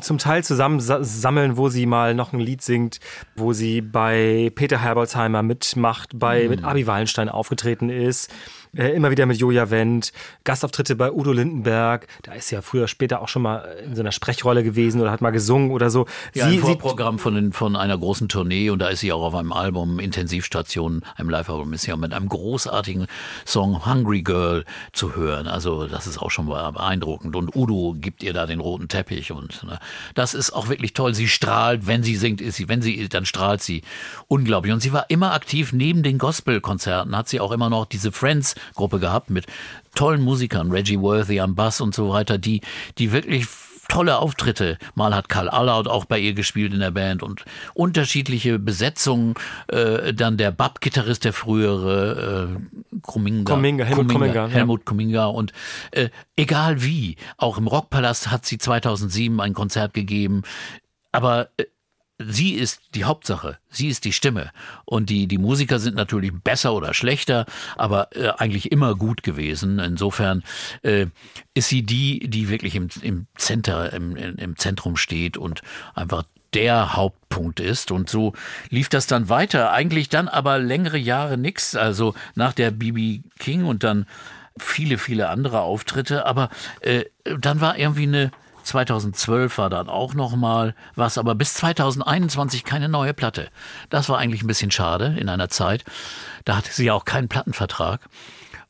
zum Teil zusammen sammeln, wo sie mal noch ein Lied singt, wo sie bei Peter Herbolzheimer mitmacht, bei, mit Abi Wallenstein aufgetreten ist. Äh, immer wieder mit Joja Wendt, Gastauftritte bei Udo Lindenberg, da ist ja früher später auch schon mal in so einer Sprechrolle gewesen oder hat mal gesungen oder so. Ja, sie, ein Vorprogramm von, den, von einer großen Tournee und da ist sie auch auf einem Album, Intensivstation, einem Live-Album, ist sie auch mit einem großartigen Song Hungry Girl zu hören. Also das ist auch schon beeindruckend. Und Udo gibt ihr da den roten Teppich und ne, das ist auch wirklich toll. Sie strahlt, wenn sie singt, ist sie, wenn sie, dann strahlt sie unglaublich. Und sie war immer aktiv neben den Gospel-Konzerten, hat sie auch immer noch diese Friends Gruppe gehabt mit tollen Musikern, Reggie Worthy am Bass und so weiter, die, die wirklich tolle Auftritte. Mal hat Karl Allaut auch bei ihr gespielt in der Band und unterschiedliche Besetzungen. Äh, dann der Bab-Gitarrist, der frühere äh, Kuminga, Kuminga, Helmut Kuminga, ja. Helmut Kuminga. Und äh, egal wie, auch im Rockpalast hat sie 2007 ein Konzert gegeben. Aber äh, sie ist die Hauptsache, sie ist die Stimme. Und die, die Musiker sind natürlich besser oder schlechter, aber äh, eigentlich immer gut gewesen. Insofern äh, ist sie die, die wirklich im, im, Center, im, im Zentrum steht und einfach der Hauptpunkt ist. Und so lief das dann weiter. Eigentlich dann aber längere Jahre nichts. Also nach der BB King und dann viele, viele andere Auftritte. Aber äh, dann war irgendwie eine 2012 war dann auch noch mal was, aber bis 2021 keine neue Platte. Das war eigentlich ein bisschen schade in einer Zeit. Da hatte sie ja auch keinen Plattenvertrag.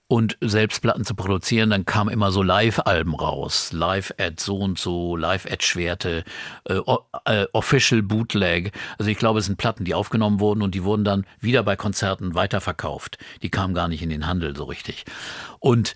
Und selbst Platten zu produzieren, dann kamen immer so Live-Alben raus. Live-Ad so und so, Live-Ad-Schwerte, äh, äh, Official Bootleg. Also ich glaube, es sind Platten, die aufgenommen wurden und die wurden dann wieder bei Konzerten weiterverkauft. Die kamen gar nicht in den Handel so richtig. Und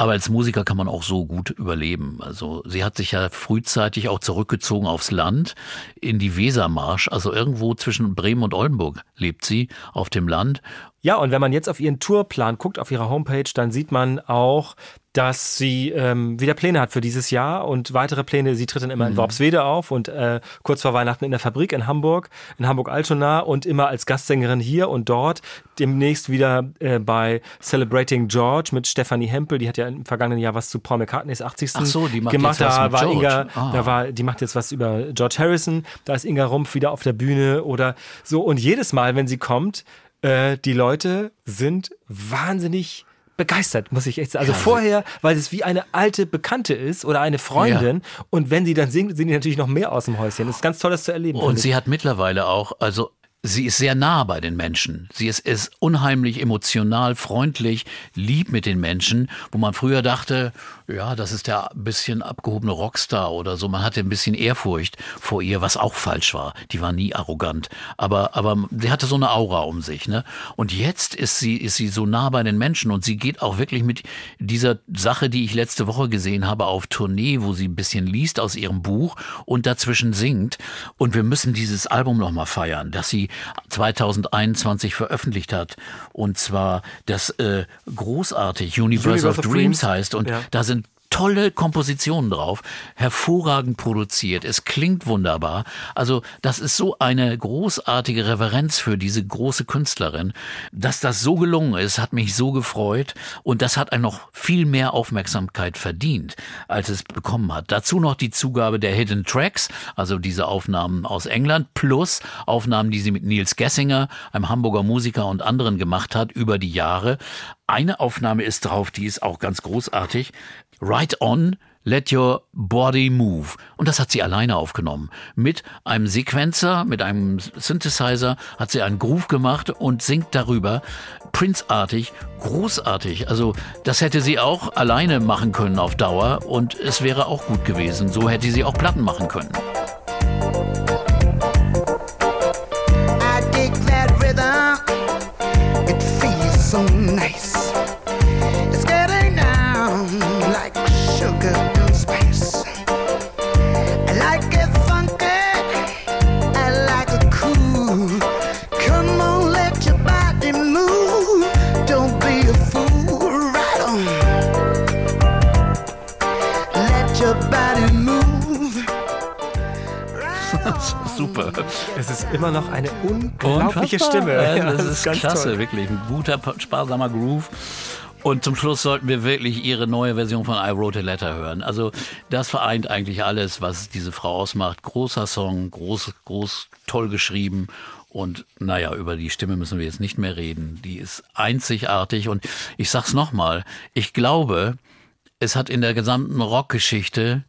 aber als Musiker kann man auch so gut überleben. Also sie hat sich ja frühzeitig auch zurückgezogen aufs Land in die Wesermarsch. Also irgendwo zwischen Bremen und Oldenburg lebt sie auf dem Land ja, und wenn man jetzt auf ihren Tourplan guckt, auf ihrer Homepage, dann sieht man auch, dass sie ähm, wieder Pläne hat für dieses Jahr und weitere Pläne. Sie tritt dann immer mhm. in Worpswede auf und äh, kurz vor Weihnachten in der Fabrik in Hamburg, in Hamburg-Altona und immer als Gastsängerin hier und dort. Demnächst wieder äh, bei Celebrating George mit Stephanie Hempel. Die hat ja im vergangenen Jahr was zu Paul McCartneys 80. Ach so, die macht gemacht. Jetzt was da mit war George. Inga, Ah. da war, die macht jetzt was über George Harrison. Da ist Inga Rumpf wieder auf der Bühne oder so. Und jedes Mal, wenn sie kommt, äh, die Leute sind wahnsinnig begeistert, muss ich echt sagen. Also Ja, vorher, weil es wie eine alte Bekannte ist oder eine Freundin und wenn sie dann singt, sind die natürlich noch mehr aus dem Häuschen. Das ist ganz toll, das zu erleben. Und sie hat mittlerweile auch, also sie ist sehr nah bei den Menschen. Sie ist, ist unheimlich emotional, freundlich, lieb mit den Menschen, wo man früher dachte, ja, das ist der bisschen abgehobene Rockstar oder so. Man hatte ein bisschen Ehrfurcht vor ihr, was auch falsch war. Die war nie arrogant. Aber, aber sie hatte so eine Aura um sich, ne? Und jetzt ist sie, ist sie so nah bei den Menschen und sie geht auch wirklich mit dieser Sache, die ich letzte Woche gesehen habe, auf Tournee, wo sie ein bisschen liest aus ihrem Buch und dazwischen singt. Und wir müssen dieses Album nochmal feiern, das sie 2021 veröffentlicht hat. Und zwar das äh, großartig Universe, Universe of of Dreams Dreams. heißt. Und Ja. da sind tolle Kompositionen drauf, hervorragend produziert, es klingt wunderbar. Also das ist so eine großartige Reverenz für diese große Künstlerin. Dass das so gelungen ist, hat mich so gefreut und das hat einem noch viel mehr Aufmerksamkeit verdient, als es bekommen hat. Dazu noch die Zugabe der Hidden Tracks, also diese Aufnahmen aus England, plus Aufnahmen, die sie mit Nils Gessinger, einem Hamburger Musiker und anderen gemacht hat über die Jahre. Eine Aufnahme ist drauf, die ist auch ganz großartig. Right on, let your body move. Und das hat sie alleine aufgenommen. Mit einem Sequenzer, mit einem Synthesizer hat sie einen Groove gemacht und singt darüber. Prince-artig, großartig. Also das hätte sie auch alleine machen können auf Dauer und es wäre auch gut gewesen. So hätte sie auch Platten machen können. I dig that rhythm. It feels so nice. Super. Es ist immer noch eine unglaubliche Stimme. Ja, das, ist, klasse, toll. wirklich. Ein guter, sparsamer Groove. Und zum Schluss sollten wir wirklich ihre neue Version von I Wrote a Letter hören. Also das vereint eigentlich alles, was diese Frau ausmacht. Großer Song, groß, groß, toll geschrieben. Und naja, über die Stimme müssen wir jetzt nicht mehr reden. Die ist einzigartig. Und ich sag's nochmal, ich glaube, es hat in der gesamten Rockgeschichte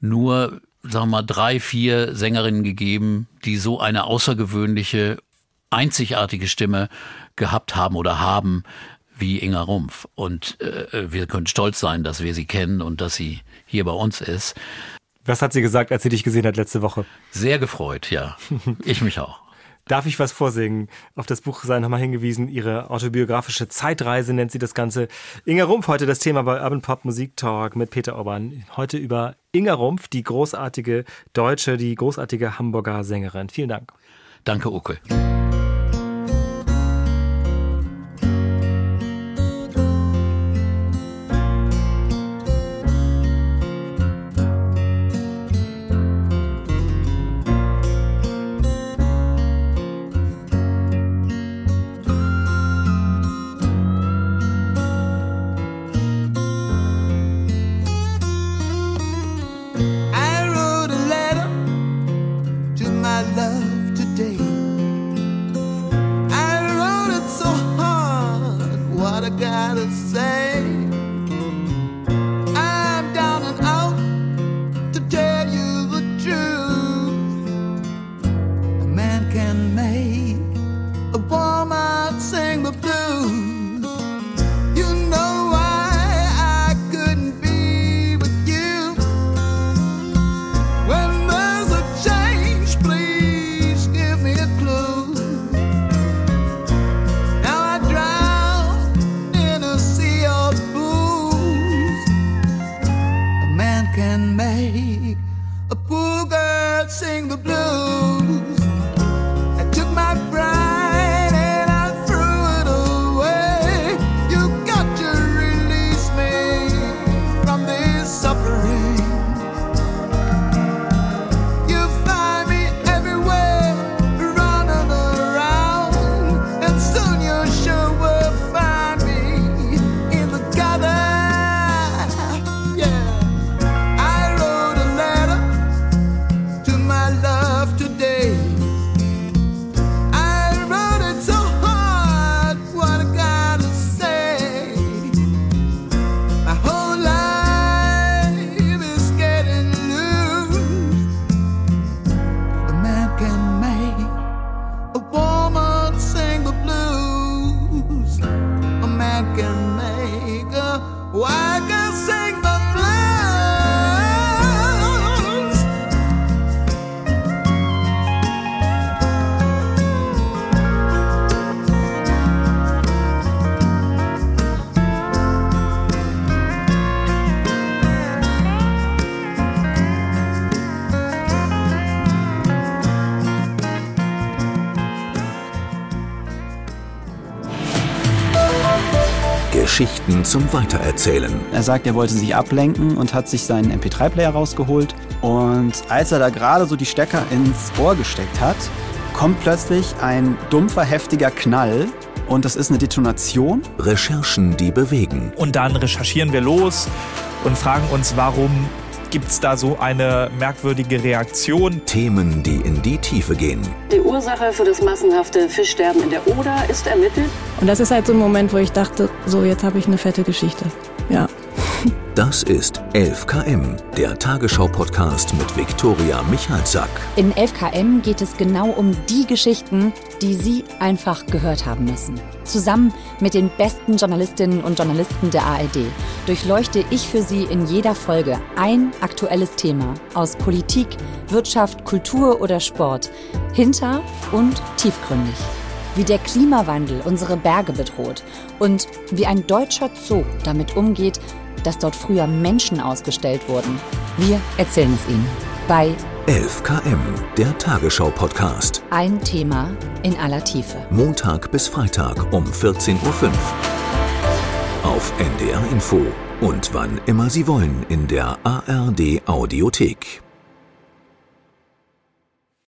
nur, sagen wir mal, drei, vier Sängerinnen gegeben, die so eine außergewöhnliche, einzigartige Stimme gehabt haben oder haben wie Inga Rumpf. Und äh, wir können stolz sein, dass wir sie kennen und dass sie hier bei uns ist. Was hat sie gesagt, als sie dich gesehen hat letzte Woche? Sehr gefreut, ja. (laughs) Ich mich auch. Darf ich was vorsingen? Auf das Buch sei nochmal hingewiesen. Ihre autobiografische Zeitreise nennt sie das Ganze. Inga Rumpf, heute das Thema bei Urban Pop Musik Talk mit Peter Orban. Heute über Inga Rumpf, die großartige Deutsche, die großartige Hamburger Sängerin. Vielen Dank. Danke, Uke. Geschichten zum Weitererzählen. Er sagt, er wollte sich ablenken und hat sich seinen MP3-Player rausgeholt. Und als er da gerade so die Stecker ins Ohr gesteckt hat, kommt plötzlich ein dumpfer, heftiger Knall. Und das ist eine Detonation. Recherchen, die bewegen. Und dann recherchieren wir los und fragen uns, warum gibt es da so eine merkwürdige Reaktion. Themen, die in die Tiefe gehen. Die Ursache für das massenhafte Fischsterben in der Oder ist ermittelt. Und das ist halt so ein Moment, wo ich dachte, so jetzt habe ich eine fette Geschichte. Ja. Das ist 11KM, der Tagesschau-Podcast mit Viktoria Michalzack. In 11KM geht es genau um die Geschichten, die Sie einfach gehört haben müssen. Zusammen mit den besten Journalistinnen und Journalisten der ARD durchleuchte ich für Sie in jeder Folge ein aktuelles Thema aus Politik, Wirtschaft, Kultur oder Sport, hinter und tiefgründig. Wie der Klimawandel unsere Berge bedroht und wie ein deutscher Zoo damit umgeht, dass dort früher Menschen ausgestellt wurden. Wir erzählen es Ihnen bei 11KM, der Tagesschau-Podcast. Ein Thema in aller Tiefe. Montag bis Freitag um 14.05 Uhr. Auf NDR Info und wann immer Sie wollen in der ARD Audiothek.